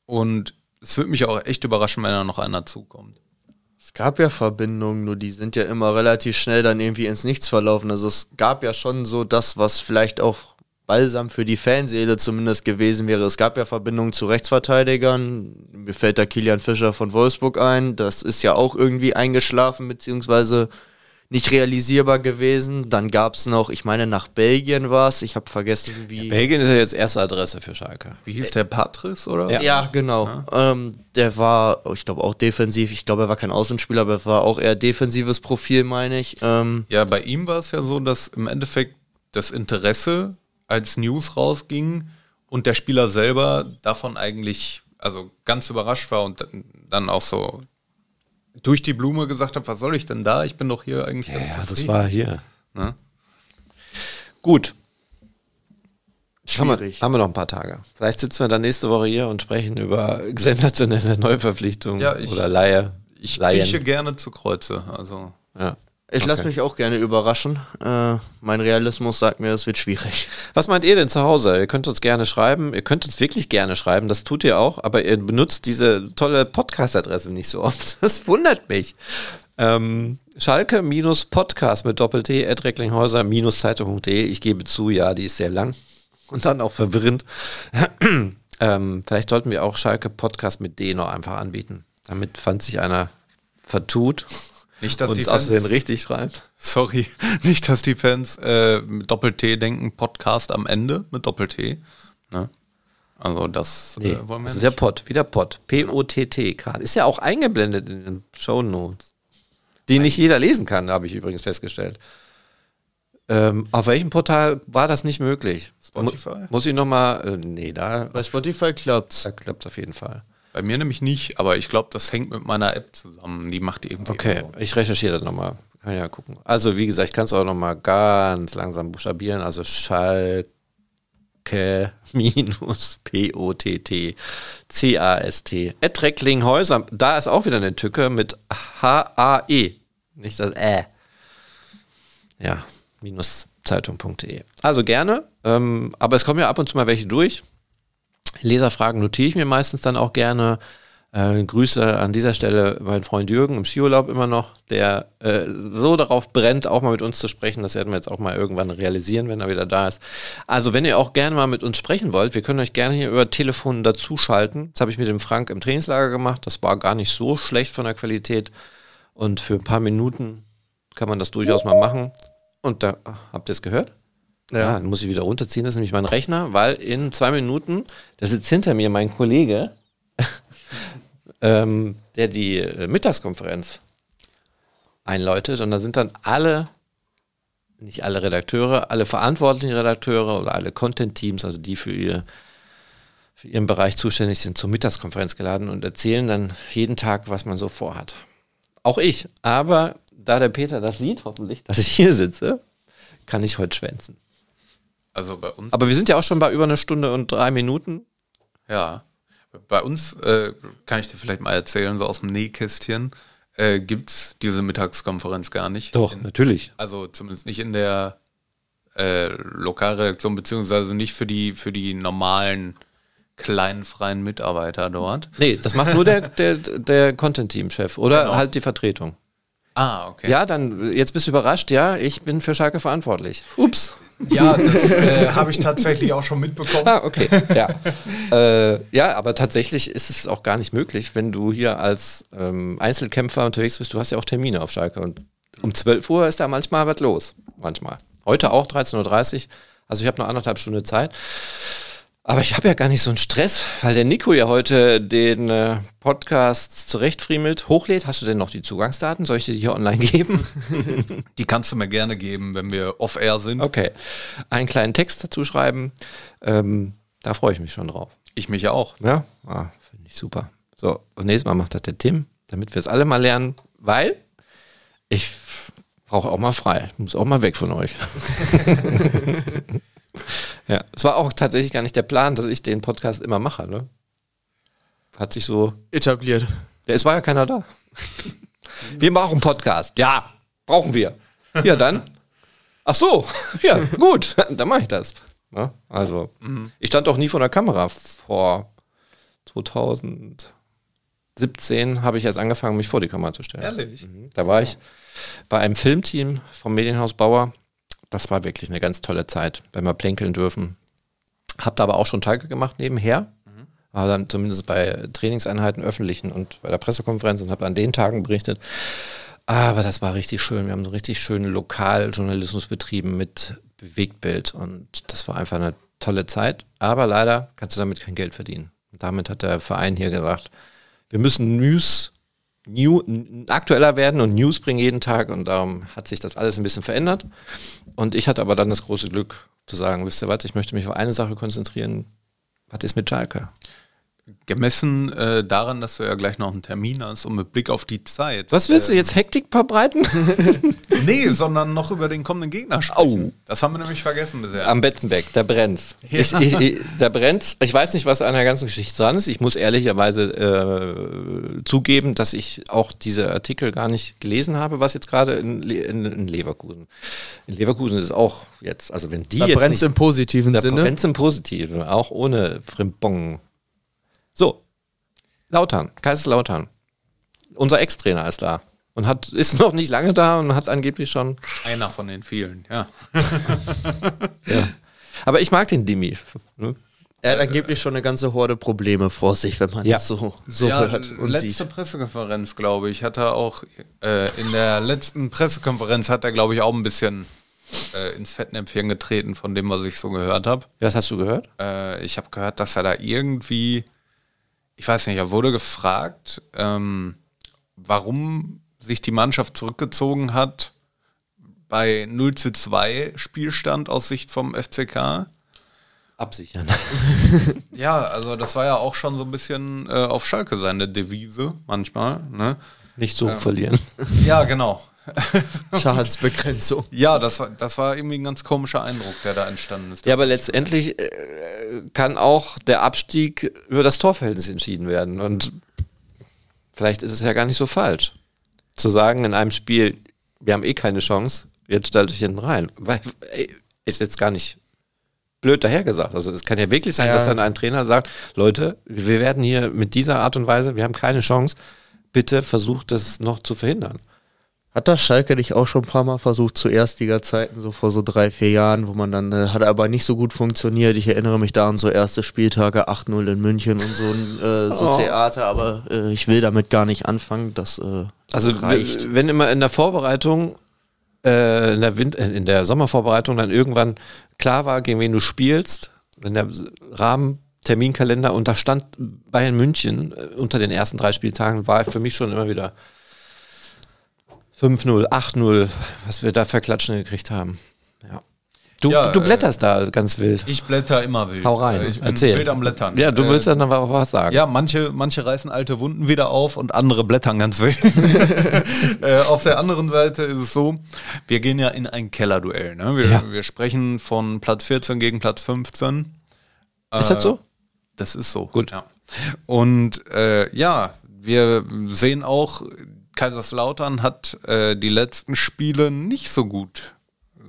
Und es würde mich auch echt überraschen, wenn da noch einer zukommt. Es gab ja Verbindungen, nur die sind ja immer relativ schnell dann irgendwie ins Nichts verlaufen. Also es gab ja schon so das, was vielleicht auch balsam für die Fanseele zumindest gewesen wäre. Es gab ja Verbindungen zu Rechtsverteidigern. Mir fällt da Kilian Fischer von Wolfsburg ein. Das ist ja auch irgendwie eingeschlafen, beziehungsweise nicht realisierbar gewesen. Dann gab es noch, ich meine, nach Belgien war es. Ich habe vergessen, wie. Belgien ist ja jetzt erste Adresse für Schalke. Wie hieß der Patris, oder? Ja. Ja, genau. Ähm, der war, ich glaube, auch defensiv. Ich glaube, er war kein Außenspieler, aber er war auch eher defensives Profil, meine ich. Ähm, Ja, bei ihm war es ja so, dass im Endeffekt das Interesse als News rausging und der Spieler selber davon eigentlich also ganz überrascht war und dann auch so durch die Blume gesagt hat, was soll ich denn da? Ich bin doch hier eigentlich ganz Ja, das zufrieden. war hier. Ne? Gut. Haben wir, haben wir noch ein paar Tage. Vielleicht sitzen wir dann nächste Woche hier und sprechen über sensationelle Neuverpflichtungen Ja, ich- oder Laie. Ich Laien. krieche gerne zu Kreuze. Also Ja. Ich lasse Okay. mich auch gerne überraschen. Äh, mein Realismus sagt mir, es wird schwierig. Was meint ihr denn zu Hause? Ihr könnt uns gerne schreiben. Ihr könnt uns wirklich gerne schreiben. Das tut ihr auch. Aber ihr benutzt diese tolle Podcast-Adresse nicht so oft. Das wundert mich. Ähm, Schalke-Podcast mit Doppel-T, at recklinghäuser-zeitung.de. Ich gebe zu, ja, die ist sehr lang. Und dann auch verwirrend. ähm, vielleicht sollten wir auch Schalke-Podcast mit D noch einfach anbieten. Damit fand sich einer vertut nicht, dass und die es außerdem Fans, richtig schreibt. sorry, nicht, dass die Fans äh, mit Doppel-T denken, Podcast am Ende mit Doppel-T. Ne? Also das Nee, äh, wollen wir also nicht. der Pod, wieder Pod. P-O-T-T. Ist ja auch eingeblendet in den Show Notes. Die nicht jeder lesen kann, habe ich übrigens festgestellt. Ähm, auf welchem Portal war das nicht möglich? Spotify? Mu muss ich nochmal, äh, nee, da, Bei Spotify klappt's. da klappt es auf jeden Fall. Bei mir nämlich nicht, aber ich glaube, das hängt mit meiner App zusammen. Die macht irgendwie. Okay, so. ich recherchiere das nochmal. Kann ja gucken. Also, wie gesagt, ich kann es auch nochmal ganz langsam buchstabieren. Also Schalke minus P-O-T-T C-A-S-T. At Recklinghäuser. Da ist auch wieder eine Tücke mit H-A-E. Nicht das Ä. Ja, minus Zeitung.de. Also gerne. Ähm, aber es kommen ja ab und zu mal welche durch. Leserfragen notiere ich mir meistens dann auch gerne. Äh, Grüße an dieser Stelle meinen Freund Jürgen im Skiurlaub immer noch, der äh, so darauf brennt, auch mal mit uns zu sprechen. Das werden wir jetzt auch mal irgendwann realisieren, wenn er wieder da ist. Also, wenn ihr auch gerne mal mit uns sprechen wollt, wir können euch gerne hier über Telefon dazuschalten. Das habe ich mit dem Frank im Trainingslager gemacht. Das war gar nicht so schlecht von der Qualität. Und für ein paar Minuten kann man das durchaus mal machen. Und da, habt ihr es gehört? Ja. dann muss ich wieder runterziehen. Das ist nämlich mein Rechner, weil in zwei Minuten, da sitzt hinter mir mein Kollege, ähm, der die äh, Mittagskonferenz einläutet. Und da sind dann alle, nicht alle Redakteure, alle verantwortlichen Redakteure oder alle Content-Teams, also die für, ihr, für ihren Bereich zuständig sind, zur Mittagskonferenz geladen und erzählen dann jeden Tag, was man so vorhat. Auch ich. Aber da der Peter das sieht, hoffentlich, dass ich hier sitze, kann ich heute schwänzen. Also bei uns. Aber wir sind ja auch schon bei über eine Stunde und drei Minuten. Ja. Bei uns, äh, kann ich dir vielleicht mal erzählen, so aus dem Nähkästchen, äh, gibt es diese Mittagskonferenz gar nicht. In, natürlich. also zumindest nicht in der äh, Lokalredaktion, beziehungsweise nicht für die, für die normalen kleinen freien Mitarbeiter dort. Nee, das macht nur der, der, der Content-Team-Chef oder Genau. halt die Vertretung. Ah, okay. Ja, dann, jetzt bist du überrascht, ja, ich bin für Schalke verantwortlich. Ups. Ja, das äh, habe ich tatsächlich auch schon mitbekommen. Ah, okay. Ja. äh, ja, aber tatsächlich ist es auch gar nicht möglich, wenn du hier als ähm, Einzelkämpfer unterwegs bist. Du hast ja auch Termine auf Schalke und um 12 Uhr ist da manchmal was los. Manchmal. Heute auch 13.30 Uhr. Also ich habe noch anderthalb Stunden Zeit. Aber ich habe ja gar nicht so einen Stress, weil der Nico ja heute den äh, Podcast zurechtfriemelt, hochlädt. Hast du denn noch die Zugangsdaten? Soll ich dir die hier online geben? Die kannst du mir gerne geben, wenn wir off-air sind. Okay. Einen kleinen Text dazu schreiben. Ähm, da freue ich mich schon drauf. Ich mich ja auch. Ja, ah, finde ich super. So, und nächstes Mal macht das der Tim, damit wir es alle mal lernen, weil ich brauche auch mal frei. Ich muss auch mal weg von euch. ja, es war auch tatsächlich gar nicht der Plan, dass ich den Podcast immer mache. Ne? Hat sich so. Etabliert. Ja, es war ja keiner da. Wir machen Podcast. Ja, brauchen wir. Ja, dann. Ach so, ja, gut, dann mache ich das. Ja, also, ich stand auch nie vor der Kamera vor 2017 habe ich erst angefangen, mich vor die Kamera zu stellen. Ehrlich? Mhm. Da war ich bei einem Filmteam vom Medienhaus Bauer. Das war wirklich eine ganz tolle Zeit, wenn wir plänkeln dürfen. Hab da aber auch schon Schalke gemacht nebenher. War dann zumindest bei Trainingseinheiten öffentlichen und bei der Pressekonferenz und habe an den Tagen berichtet. Aber das war richtig schön. Wir haben so richtig schönen Lokaljournalismus betrieben mit Bewegtbild und das war einfach eine tolle Zeit. Aber leider kannst du damit kein Geld verdienen. Und damit hat der Verein hier gesagt, wir müssen News new, aktueller werden und News bringen jeden Tag und darum hat sich das alles ein bisschen verändert. Und ich hatte aber dann das große Glück zu sagen, wisst ihr was, ich möchte mich auf eine Sache konzentrieren. Was ist mit Schalke? Gemessen äh, daran, dass du ja gleich noch einen Termin hast und mit Blick auf die Zeit. Was willst du jetzt Hektik verbreiten? Nee, sondern noch über den kommenden Gegner sprechen. Oh. Das haben wir nämlich vergessen bisher. Am Betzenbeck, da brennt's. Ich, ich, ich, da brennt's. Ich weiß nicht, was an der ganzen Geschichte dran ist. Ich muss ehrlicherweise äh, zugeben, dass ich auch diese Artikel gar nicht gelesen habe, was jetzt gerade in, Le- in, in Leverkusen. In Leverkusen ist es auch jetzt, also wenn die Da jetzt brennt nicht, im positiven da Sinne. brennt's im Positiven, auch ohne Frimpong. Lautern, Kaiserslautern. Unser Ex-Trainer ist da und hat, ist noch nicht lange da und hat angeblich schon Einer von den vielen, ja. Ja. Aber ich mag den Dimi. Ne? Er hat angeblich schon eine ganze Horde Probleme vor sich, wenn man Ja. das so, so ja, hört und letzte sieht. Pressekonferenz, glaube ich, hat er auch äh, in der letzten Pressekonferenz hat er, glaube ich, auch ein bisschen äh, ins Fettnäpfchen getreten von dem, was ich so gehört habe. Was hast du gehört? Äh, ich habe gehört, dass er da irgendwie, ich weiß nicht, er wurde gefragt, ähm, warum sich die Mannschaft zurückgezogen hat bei 0 zu 2 Spielstand aus Sicht vom FCK. Absichern. Ja, also das war ja auch schon so ein bisschen äh, auf Schalke seine Devise manchmal. Ne? Nicht so verlieren. Ja, genau. Schadensbegrenzung. Ja, das war, das war irgendwie ein ganz komischer Eindruck, der da entstanden ist. Ja, aber letztendlich äh, kann auch der Abstieg über das Torverhältnis entschieden werden. Und vielleicht ist es ja gar nicht so falsch. Zu sagen in einem Spiel, wir haben eh keine Chance, jetzt stellt euch hinten rein. Weil, ey, ist jetzt gar nicht blöd dahergesagt. Also es kann ja wirklich sein, Ja. dass dann ein Trainer sagt, Leute, wir werden hier mit dieser Art und Weise, wir haben keine Chance, bitte versucht das noch zu verhindern. Hat das Schalke nicht auch schon ein paar Mal versucht zu Erstliga-Zeiten, so vor so drei, vier Jahren, wo man dann, äh, hat aber nicht so gut funktioniert. Ich erinnere mich da an so erste Spieltage, 8-0 in München und so ein äh, so Oh. Theater, aber äh, ich will damit gar nicht anfangen. Das äh, Also reicht. wenn immer in der Vorbereitung, äh, in, der Wind äh, in der Sommervorbereitung dann irgendwann klar war, gegen wen du spielst, wenn der Rahmen Terminkalender und da stand Bayern München unter den ersten drei Spieltagen, war für mich schon immer wieder 5-0, 8-0, was wir da verklatschen gekriegt haben. Ja. Du, Ja, du äh, blätterst da ganz wild. Ich blätter immer wild. Hau rein, Äh, Ich bin erzähl. wild am Blättern. Ja, du Äh, willst dann aber auch was sagen. Ja, manche, manche reißen alte Wunden wieder auf und andere blättern ganz wild. äh, auf der anderen Seite ist es so, wir gehen ja in ein Kellerduell. Ne? Wir, Ja. wir sprechen von Platz 14 gegen Platz 15. Ist das so? Das ist so. Gut. Ja. Und äh, ja, wir sehen auch, Kaiserslautern hat äh, die letzten Spiele nicht so gut,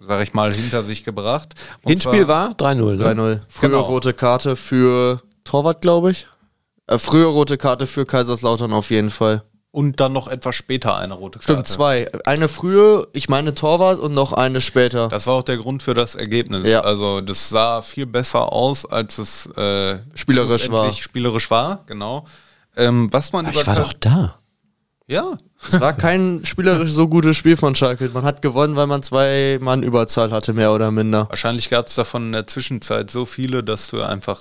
sag ich mal, hinter sich gebracht. Und Hinspiel war 3-0. Ne? 3-0. Frühe Genau. rote Karte für Torwart, glaube ich. Äh, frühe rote Karte für Kaiserslautern auf jeden Fall. Und dann noch etwas später eine rote Karte. Stimmt, zwei. Eine frühe, ich meine Torwart und noch eine später. Das war auch der Grund für das Ergebnis. Ja. Also das sah viel besser aus, als es äh, Spielerisch war. Spielerisch war, genau. Ähm, was man über Ich war Kai- doch da. Ja, Es war kein spielerisch so gutes Spiel von Schalke. Man hat gewonnen, weil man zwei Mann Überzahl hatte, mehr oder minder. wahrscheinlich gab es davon in der Zwischenzeit so viele, dass du einfach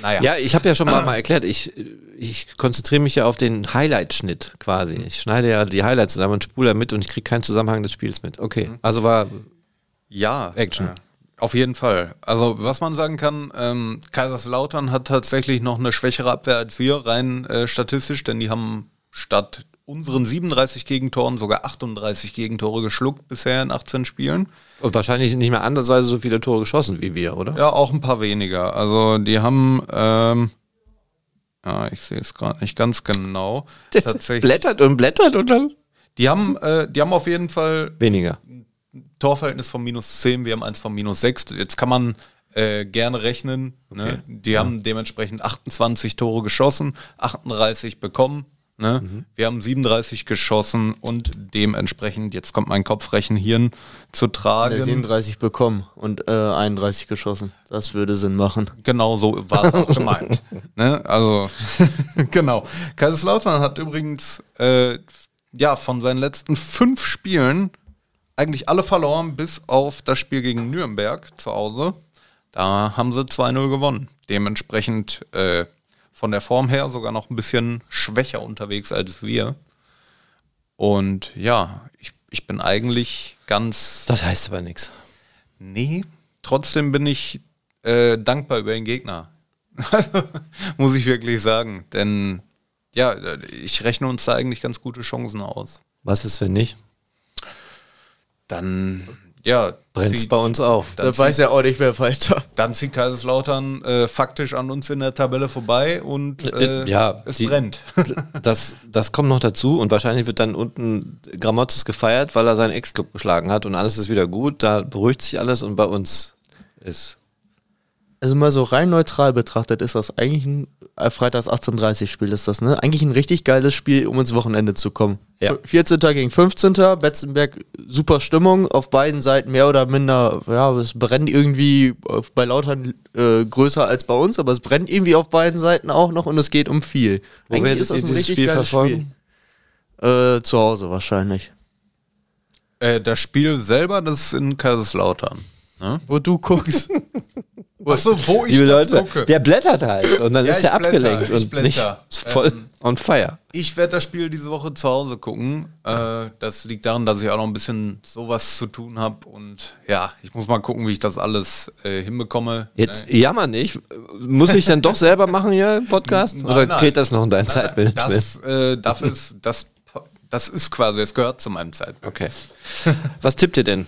naja. Ja, ich habe ja schon mal, mal erklärt, ich, ich konzentriere mich ja auf den Highlight-Schnitt quasi. Ich schneide ja die Highlights zusammen und spule da mit und ich kriege keinen Zusammenhang des Spiels mit. Okay, also war Ja, Action. äh, auf jeden Fall. Also was man sagen kann, ähm, Kaiserslautern hat tatsächlich noch eine schwächere Abwehr als wir, rein äh, statistisch, denn die haben statt unseren 37 Gegentoren sogar 38 Gegentore geschluckt bisher in 18 Spielen. und wahrscheinlich nicht mehr andersweise so viele Tore geschossen wie wir, oder? Ja, auch ein paar weniger. Also die haben, ähm, ja, ich sehe es gerade nicht ganz genau. Das Tatsächlich. Blättert und blättert und dann Die haben, äh, die haben auf jeden Fall weniger. Torverhältnis von minus 10, wir haben eins von minus 6. Jetzt kann man äh, gerne rechnen. Ne? Die haben dementsprechend 28 Tore geschossen, 38 bekommen. Ne? Mhm. Wir haben 37 geschossen und dementsprechend, jetzt kommt mein Kopfrechenhirn zu Der tragen. 37 bekommen und äh, 31 geschossen. Das würde Sinn machen. Genau so war es auch gemeint. Ne? Also, genau. Kaiserslautern hat übrigens äh, ja von seinen letzten fünf Spielen eigentlich alle verloren, bis auf das Spiel gegen Nürnberg zu Hause. Da haben sie 2-0 gewonnen. Dementsprechend äh, von der Form her sogar noch ein bisschen schwächer unterwegs als wir. Und ja, ich, ich bin eigentlich ganz Das heißt aber nichts. Nee, trotzdem bin ich äh, dankbar über den Gegner. Also, Muss ich wirklich sagen. Denn ja, ich rechne uns da eigentlich ganz gute Chancen aus. Was ist, wenn nicht? Dann, ja, Brennt's zieht- bei uns auch. Dann, Da weiß ja auch nicht mehr weiter. dann zieht Kaiserslautern äh, faktisch an uns in der Tabelle vorbei und äh, Äh, ja, es die- brennt. Das, das kommt noch dazu und wahrscheinlich wird dann unten Gramotzes gefeiert, weil er seinen Ex-Club geschlagen hat und alles ist wieder gut. Da beruhigt sich alles und bei uns ist. Also mal so rein neutral betrachtet ist das eigentlich ein äh, Freitags 18.30 Spiel ist das, ne? Eigentlich ein richtig geiles Spiel, um ins Wochenende zu kommen. Ja. 14. gegen 15. Betzenberg, super Stimmung, auf beiden Seiten mehr oder minder, ja, es brennt irgendwie auf- bei Lautern äh, größer als bei uns, aber es brennt irgendwie auf beiden Seiten auch noch und es geht um viel. Wo werdet ihr dieses Spiel verfolgen? Spiel. Äh, zu Hause wahrscheinlich. äh, das Spiel selber, das ist in Kaiserslautern. Ne? Wo du guckst. Achso, wo ich Liebe das Leute, gucke. der blättert halt und dann Ja, ist er abgelenkt ich und blätter. nicht voll Ähm, on fire. Ich werde das Spiel diese Woche zu Hause gucken. Äh, das liegt daran, dass ich auch noch ein bisschen sowas zu tun habe. Und ja, ich muss mal gucken, wie ich das alles äh, hinbekomme. Jetzt Ne? jammer nicht. Muss ich dann doch selber machen hier im Podcast? Nein, Oder nein. geht das noch in dein Zeitmanagement? Das, äh, dafür ist, das, das ist quasi, es gehört zu meinem Zeitbild. Okay. Was tippt ihr denn?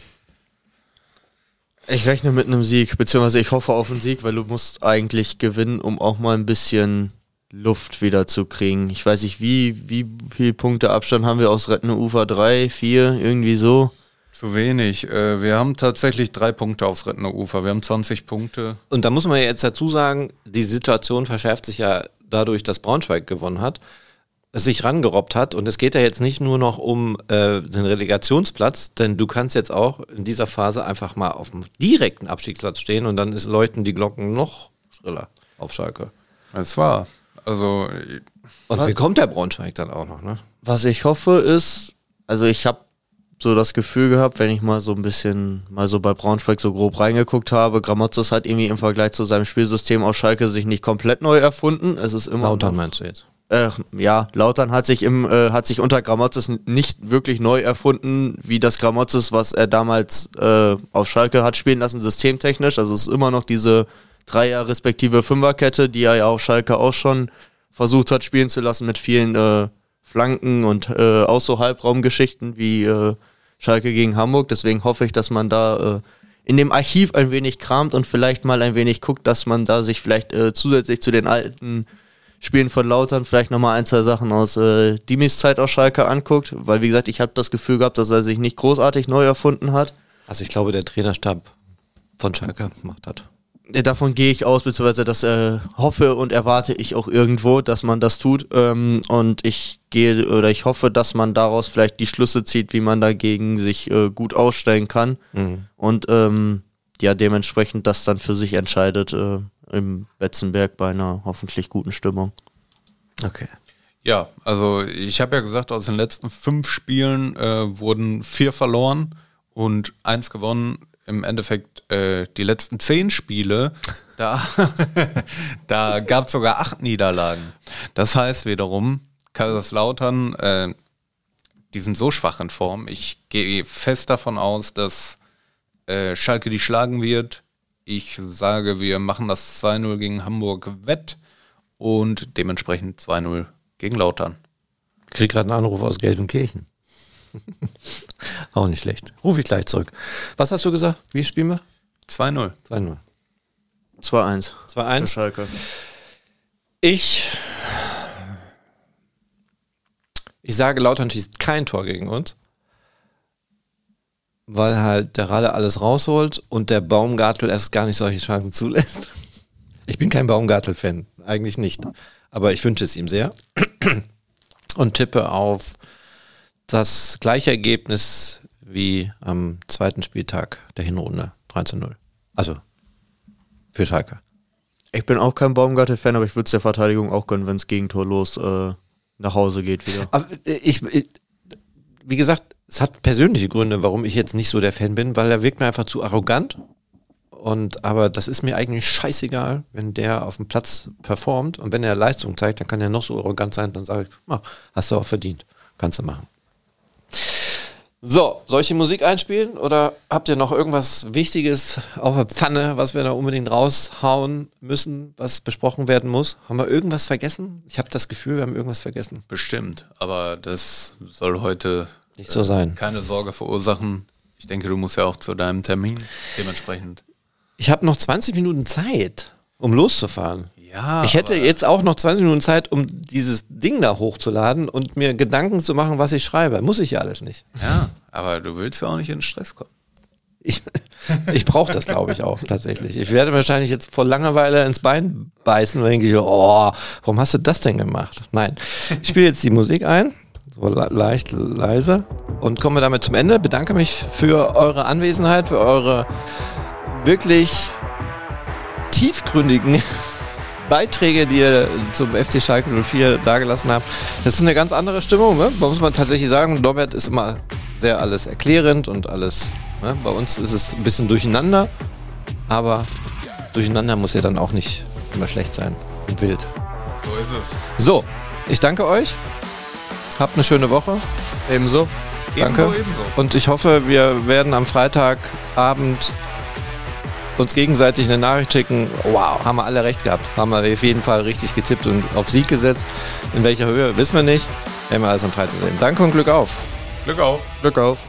Ich rechne mit einem Sieg, beziehungsweise ich hoffe auf einen Sieg, weil du musst eigentlich gewinnen, um auch mal ein bisschen Luft wieder zu kriegen. Ich weiß nicht, wie, wie viel Punkte Abstand haben wir aus Rettende Ufer? Drei, vier, irgendwie so. Zu wenig. Äh, wir haben tatsächlich drei Punkte aufs Rettender Ufer. Wir haben 20 Punkte. Und da muss man ja jetzt dazu sagen, die Situation verschärft sich ja dadurch, dass Braunschweig gewonnen hat, sich rangerobbt hat. Und es geht ja jetzt nicht nur noch um äh, den Relegationsplatz, denn du kannst jetzt auch in dieser Phase einfach mal auf dem direkten Abstiegsplatz stehen und dann ist, läuten die Glocken noch schriller auf Schalke. Es war. Also, Und wie kommt der Braunschweig dann auch noch, ne? Was ich hoffe ist, also ich habe so das Gefühl gehabt, wenn ich mal so ein bisschen mal so bei Braunschweig so grob reingeguckt habe, Gramotzes hat irgendwie im Vergleich zu seinem Spielsystem aus Schalke sich nicht komplett neu erfunden. Es ist immer Lautern noch- meinst du jetzt? Äh, ja, Lautern hat sich im äh, hat sich unter Gramotzes nicht wirklich neu erfunden, wie das Gramotzes, was er damals äh, auf Schalke hat spielen lassen, systemtechnisch. Also es ist immer noch diese Dreier respektive Fünferkette, die er ja auf Schalke auch schon versucht hat spielen zu lassen mit vielen äh, Flanken und äh, auch so Halbraumgeschichten wie äh, Schalke gegen Hamburg. Deswegen hoffe ich, dass man da in dem Archiv ein wenig kramt und vielleicht mal ein wenig guckt, dass man da sich vielleicht zusätzlich zu den alten Spielen von Lautern vielleicht nochmal ein, zwei Sachen aus äh, Dimis Zeit aus Schalke anguckt, weil wie gesagt, ich habe das Gefühl gehabt, dass er sich nicht großartig neu erfunden hat. Also ich glaube, der Trainerstab von Schalke macht das. Äh, Davon gehe ich aus, beziehungsweise das äh, hoffe und erwarte ich auch irgendwo, dass man das tut. Ähm, und ich gehe oder ich hoffe, dass man daraus vielleicht die Schlüsse zieht, wie man dagegen sich äh, gut ausstellen kann. Und ähm, ja, dementsprechend das dann für sich entscheidet äh, im Betzenberg bei einer hoffentlich guten Stimmung. Okay. ja, also ich habe ja gesagt, aus den letzten fünf Spielen äh, wurden vier verloren und eins gewonnen. Im Endeffekt äh, die letzten zehn Spiele, da, da gab es sogar acht Niederlagen. Das heißt wiederum, Kaiserslautern, äh, die sind so schwach in Form. Ich gehe fest davon aus, dass äh, Schalke die schlagen wird. Ich sage, wir machen das 2-0 gegen Hamburg wett und dementsprechend 2-0 gegen Lautern. Krieg gerade einen Anruf aus Gelsenkirchen. Auch nicht schlecht. Ruf ich gleich zurück. Was hast du gesagt? Wie spielen wir? 2-0. 2-0. 2-1. für 2-1. Schalke. Ich. Ich sage, Lautern schießt kein Tor gegen uns. Weil halt der Ralle alles rausholt und der Baumgartel erst gar nicht solche Chancen zulässt. Ich bin kein Baumgartel-Fan, eigentlich nicht. Aber ich wünsche es ihm sehr. Und tippe auf das gleiche Ergebnis wie am zweiten Spieltag der Hinrunde. 3 zu 0. Also für Schalke. Ich bin auch kein Baumgartel-Fan, aber ich würde es der Verteidigung auch gönnen, wenn es gegentorlos äh, nach Hause geht wieder. Aber äh, ich, ich, wie gesagt, es hat persönliche Gründe, warum ich jetzt nicht so der Fan bin, weil er wirkt mir einfach zu arrogant. Und aber das ist mir eigentlich scheißegal, wenn der auf dem Platz performt und wenn er Leistung zeigt, dann kann er noch so arrogant sein, dann sage ich, ah, hast du auch verdient. Kannst du machen. So, soll ich die Musik einspielen oder habt ihr noch irgendwas Wichtiges auf der Pfanne, was wir da unbedingt raushauen müssen, was besprochen werden muss? Haben wir irgendwas vergessen? Ich habe das Gefühl, wir haben irgendwas vergessen. Bestimmt, aber das soll heute Nicht so sein. keine Sorge verursachen. Ich denke, du musst ja auch zu deinem Termin dementsprechend. Ich habe noch 20 Minuten Zeit, um loszufahren. Ja, Ich hätte jetzt auch noch 20 Minuten Zeit, um dieses Ding da hochzuladen und mir Gedanken zu machen, was ich schreibe. Muss ich ja alles nicht. Ja, aber du willst ja auch nicht in Stress kommen. Ich, ich brauche das, glaube ich, auch tatsächlich. Ich werde wahrscheinlich jetzt vor Langeweile ins Bein beißen denke ich, oh, warum hast du das denn gemacht? Nein. Ich spiele jetzt die Musik ein, so le leicht leise und komme damit zum Ende. Bedanke mich für eure Anwesenheit, für eure wirklich tiefgründigen Beiträge, die ihr zum FC Schalke 04 dargelassen habt. Das ist eine ganz andere Stimmung, ne? muss man tatsächlich sagen. Norbert ist immer sehr alles erklärend und alles. Ne? Bei uns ist es ein bisschen durcheinander, aber durcheinander muss ja dann auch nicht immer schlecht sein und wild. So ist es. So, ich danke euch. Habt eine schöne Woche. Ebenso. Danke. Ebenso, ebenso. Und ich hoffe, wir werden am Freitagabend uns gegenseitig eine Nachricht schicken. Wow, haben wir alle recht gehabt. Haben wir auf jeden Fall richtig getippt und auf Sieg gesetzt. In welcher Höhe, wissen wir nicht. Werden wir alles am Freitag sehen. Danke und Glück auf. Glück auf. Glück auf.